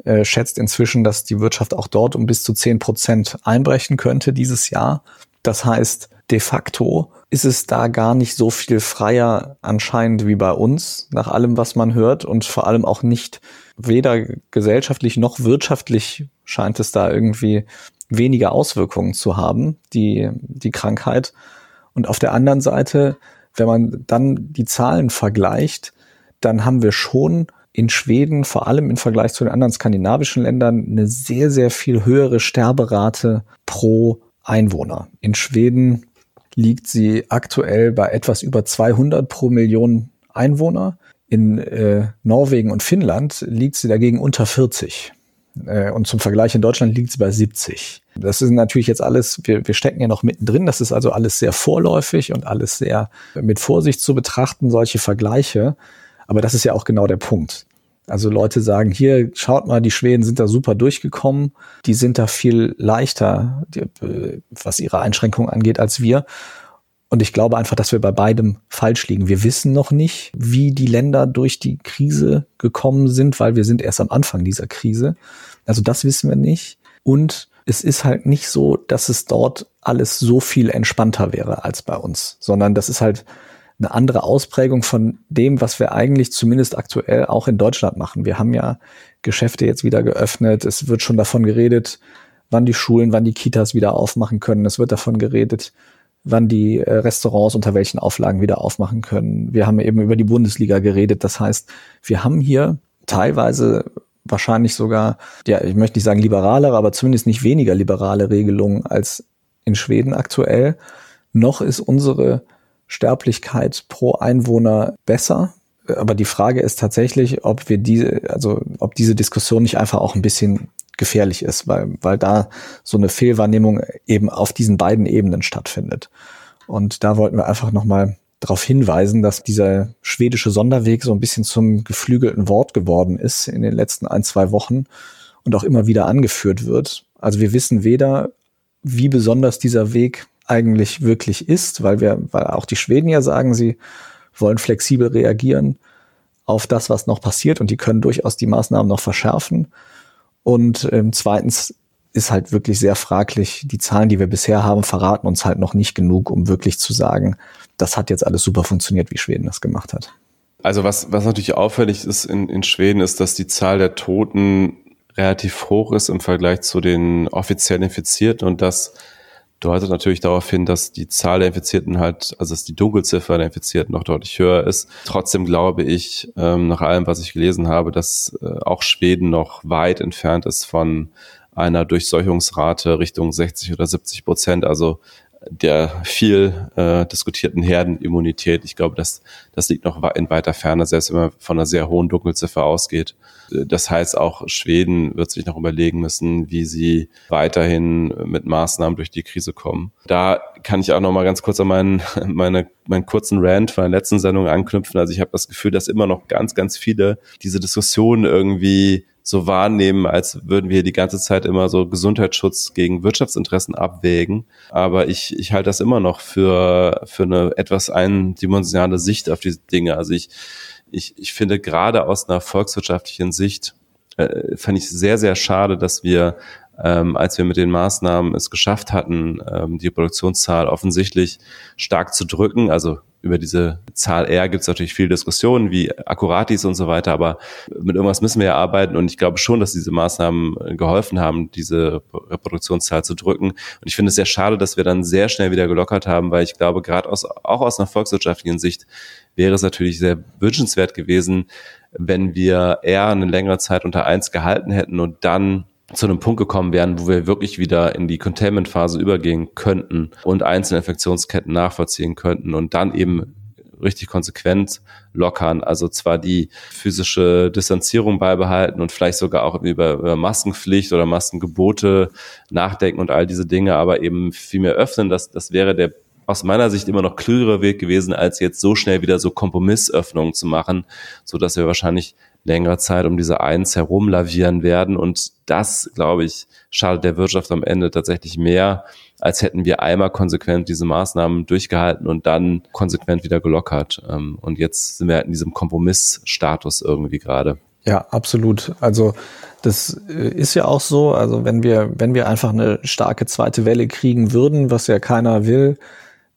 äh, schätzt inzwischen, dass die Wirtschaft auch dort um bis zu zehn Prozent einbrechen könnte dieses Jahr. Das heißt, de facto ist es da gar nicht so viel freier anscheinend wie bei uns, nach allem, was man hört und vor allem auch nicht weder gesellschaftlich noch wirtschaftlich scheint es da irgendwie weniger Auswirkungen zu haben, die, die Krankheit. Und auf der anderen Seite, wenn man dann die Zahlen vergleicht, dann haben wir schon in Schweden, vor allem im Vergleich zu den anderen skandinavischen Ländern, eine sehr, sehr viel höhere Sterberate pro Einwohner. In Schweden liegt sie aktuell bei etwas über 200 pro Million Einwohner. In äh, Norwegen und Finnland liegt sie dagegen unter 40. Äh, und zum Vergleich in Deutschland liegt es bei 70. Das ist natürlich jetzt alles, wir, wir stecken ja noch mittendrin, das ist also alles sehr vorläufig und alles sehr mit Vorsicht zu betrachten, solche Vergleiche. Aber das ist ja auch genau der Punkt. Also Leute sagen, hier, schaut mal, die Schweden sind da super durchgekommen, die sind da viel leichter, äh, was ihre Einschränkungen angeht, als wir. Und ich glaube einfach, dass wir bei beidem falsch liegen. Wir wissen noch nicht, wie die Länder durch die Krise gekommen sind, weil wir sind erst am Anfang dieser Krise. Also das wissen wir nicht. Und es ist halt nicht so, dass es dort alles so viel entspannter wäre als bei uns, sondern das ist halt eine andere Ausprägung von dem, was wir eigentlich zumindest aktuell auch in Deutschland machen. Wir haben ja Geschäfte jetzt wieder geöffnet. Es wird schon davon geredet, wann die Schulen, wann die Kitas wieder aufmachen können. Es wird davon geredet, wann die äh, Restaurants unter welchen Auflagen wieder aufmachen können. Wir haben eben über die Bundesliga geredet. Das heißt, wir haben hier teilweise wahrscheinlich sogar, ja, ich möchte nicht sagen liberalere, aber zumindest nicht weniger liberale Regelungen als in Schweden aktuell. Noch ist unsere Sterblichkeit pro Einwohner besser. Aber die Frage ist tatsächlich, ob wir diese, also ob diese Diskussion nicht einfach auch ein bisschen gefährlich ist, weil, weil da so eine Fehlwahrnehmung eben auf diesen beiden Ebenen stattfindet. Und da wollten wir einfach nochmal darauf hinweisen, dass dieser schwedische Sonderweg so ein bisschen zum geflügelten Wort geworden ist in den letzten ein, zwei Wochen und auch immer wieder angeführt wird. Also wir wissen weder, wie besonders dieser Weg eigentlich wirklich ist, weil wir, weil auch die Schweden ja sagen, sie wollen flexibel reagieren auf das, was noch passiert und die können durchaus die Maßnahmen noch verschärfen. Und ähm, zweitens ist halt wirklich sehr fraglich. Die Zahlen, die wir bisher haben, verraten uns halt noch nicht genug, um wirklich zu sagen, das hat jetzt alles super funktioniert, wie Schweden das gemacht hat. Also was, was natürlich auffällig ist in, in Schweden, ist, dass die Zahl der Toten relativ hoch ist im Vergleich zu den offiziell Infizierten und das deutet natürlich darauf hin, dass die Zahl der Infizierten halt, also dass die Dunkelziffer der Infizierten noch deutlich höher ist. Trotzdem glaube ich, ähm, nach allem, was ich gelesen habe, dass äh, auch Schweden noch weit entfernt ist von einer Durchseuchungsrate Richtung 60 oder 70 Prozent. Also der viel äh, diskutierten Herdenimmunität. Ich glaube, das, das liegt noch in weiter Ferne, selbst wenn man von einer sehr hohen Dunkelziffer ausgeht. Das heißt, auch Schweden wird sich noch überlegen müssen, wie sie weiterhin mit Maßnahmen durch die Krise kommen. Da kann ich auch noch mal ganz kurz an meinen, meine, meinen kurzen Rant von der letzten Sendung anknüpfen. Also ich habe das Gefühl, dass immer noch ganz, ganz viele diese Diskussionen irgendwie so wahrnehmen, als würden wir die ganze Zeit immer so Gesundheitsschutz gegen Wirtschaftsinteressen abwägen. Aber ich, ich halte das immer noch für, für eine etwas eindimensionale Sicht auf diese Dinge. Also ich, ich, ich finde gerade aus einer volkswirtschaftlichen Sicht, äh, fand ich sehr, sehr schade, dass wir ähm, als wir mit den Maßnahmen es geschafft hatten, ähm, die Produktionszahl offensichtlich stark zu drücken. Also über diese Zahl R gibt es natürlich viel Diskussionen, wie akkurat ist und so weiter, aber mit irgendwas müssen wir ja arbeiten und ich glaube schon, dass diese Maßnahmen geholfen haben, diese Reproduktionszahl zu drücken. Und ich finde es sehr schade, dass wir dann sehr schnell wieder gelockert haben, weil ich glaube, gerade aus, auch aus einer volkswirtschaftlichen Sicht wäre es natürlich sehr wünschenswert gewesen, wenn wir eher eine längere Zeit unter eins gehalten hätten und dann zu einem Punkt gekommen wären, wo wir wirklich wieder in die Containment-Phase übergehen könnten und einzelne Infektionsketten nachvollziehen könnten und dann eben richtig konsequent lockern. Also zwar die physische Distanzierung beibehalten und vielleicht sogar auch über, über Maskenpflicht oder Maskengebote nachdenken und all diese Dinge, aber eben viel mehr öffnen. Das, das wäre der aus meiner Sicht immer noch klügere Weg gewesen, als jetzt so schnell wieder so Kompromissöffnungen zu machen, so dass wir wahrscheinlich längere Zeit um diese Eins herumlavieren werden. Und das, glaube ich, schadet der Wirtschaft am Ende tatsächlich mehr, als hätten wir einmal konsequent diese Maßnahmen durchgehalten und dann konsequent wieder gelockert. Ähm, und jetzt sind wir halt in diesem Kompromissstatus irgendwie gerade. Ja, absolut. Also das äh, ist ja auch so. Also wenn wir, wenn wir einfach eine starke zweite Welle kriegen würden, was ja keiner will,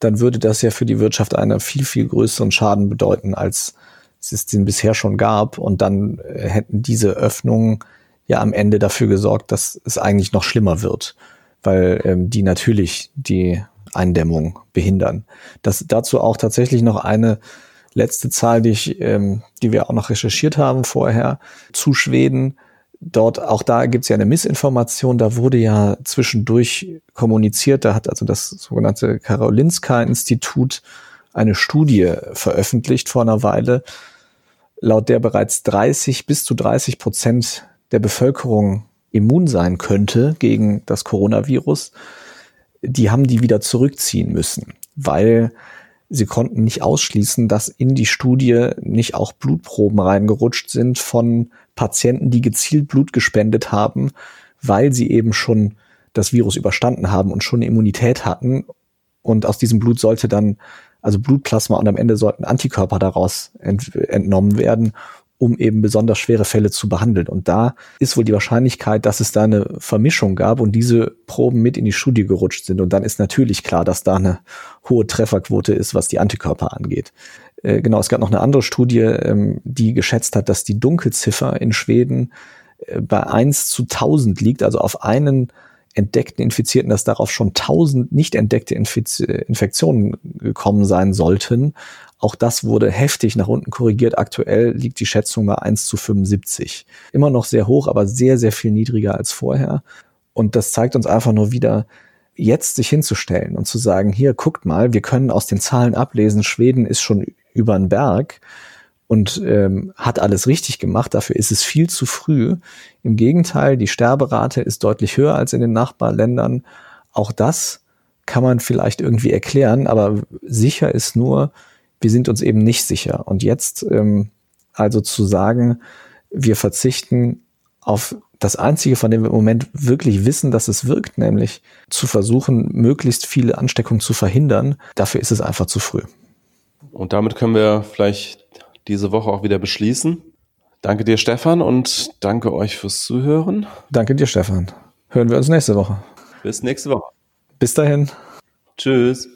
dann würde das ja für die Wirtschaft einen viel, viel größeren Schaden bedeuten, als es den bisher schon gab. Und dann äh, hätten diese Öffnungen ja am Ende dafür gesorgt, dass es eigentlich noch schlimmer wird, weil ähm, die natürlich die Eindämmung behindern. Das dazu auch tatsächlich noch eine letzte Zahl, die ich, ähm, die wir auch noch recherchiert haben vorher zu Schweden. Dort, auch da gibt's ja eine Missinformation. Da wurde ja zwischendurch kommuniziert. Da hat also das sogenannte Karolinska-Institut eine Studie veröffentlicht vor einer Weile, laut der bereits 30 bis zu 30 Prozent der Bevölkerung immun sein könnte gegen das Coronavirus, die haben die wieder zurückziehen müssen, weil sie konnten nicht ausschließen, dass in die Studie nicht auch Blutproben reingerutscht sind von Patienten, die gezielt Blut gespendet haben, weil sie eben schon das Virus überstanden haben und schon Immunität hatten. Und aus diesem Blut sollte dann, also Blutplasma und am Ende sollten Antikörper daraus ent entnommen werden, um eben besonders schwere Fälle zu behandeln. Und da ist wohl die Wahrscheinlichkeit, dass es da eine Vermischung gab und diese Proben mit in die Studie gerutscht sind. Und dann ist natürlich klar, dass da eine hohe Trefferquote ist, was die Antikörper angeht. Äh, genau, es gab noch eine andere Studie, ähm, die geschätzt hat, dass die Dunkelziffer in Schweden äh, bei eins zu tausend liegt, also auf einen entdeckten Infizierten, dass darauf schon tausend nicht entdeckte Infiz Infektionen gekommen sein sollten. Auch das wurde heftig nach unten korrigiert. Aktuell liegt die Schätzung bei 1 zu 75. Immer noch sehr hoch, aber sehr, sehr viel niedriger als vorher. Und das zeigt uns einfach nur wieder, jetzt sich hinzustellen und zu sagen, hier, guckt mal, wir können aus den Zahlen ablesen, Schweden ist schon über den Berg und ähm, hat alles richtig gemacht. Dafür ist es viel zu früh. Im Gegenteil, die Sterberate ist deutlich höher als in den Nachbarländern. Auch das kann man vielleicht irgendwie erklären, aber sicher ist nur, wir sind uns eben nicht sicher. Und jetzt ähm, also zu sagen, wir verzichten auf das Einzige, von dem wir im Moment wirklich wissen, dass es wirkt, nämlich zu versuchen, möglichst viele Ansteckungen zu verhindern, dafür ist es einfach zu früh. Und damit können wir vielleicht diese Woche auch wieder beschließen. Danke dir, Stefan, und danke euch fürs Zuhören. Danke dir, Stefan. Hören wir uns nächste Woche. Bis nächste Woche. Bis dahin. Tschüss.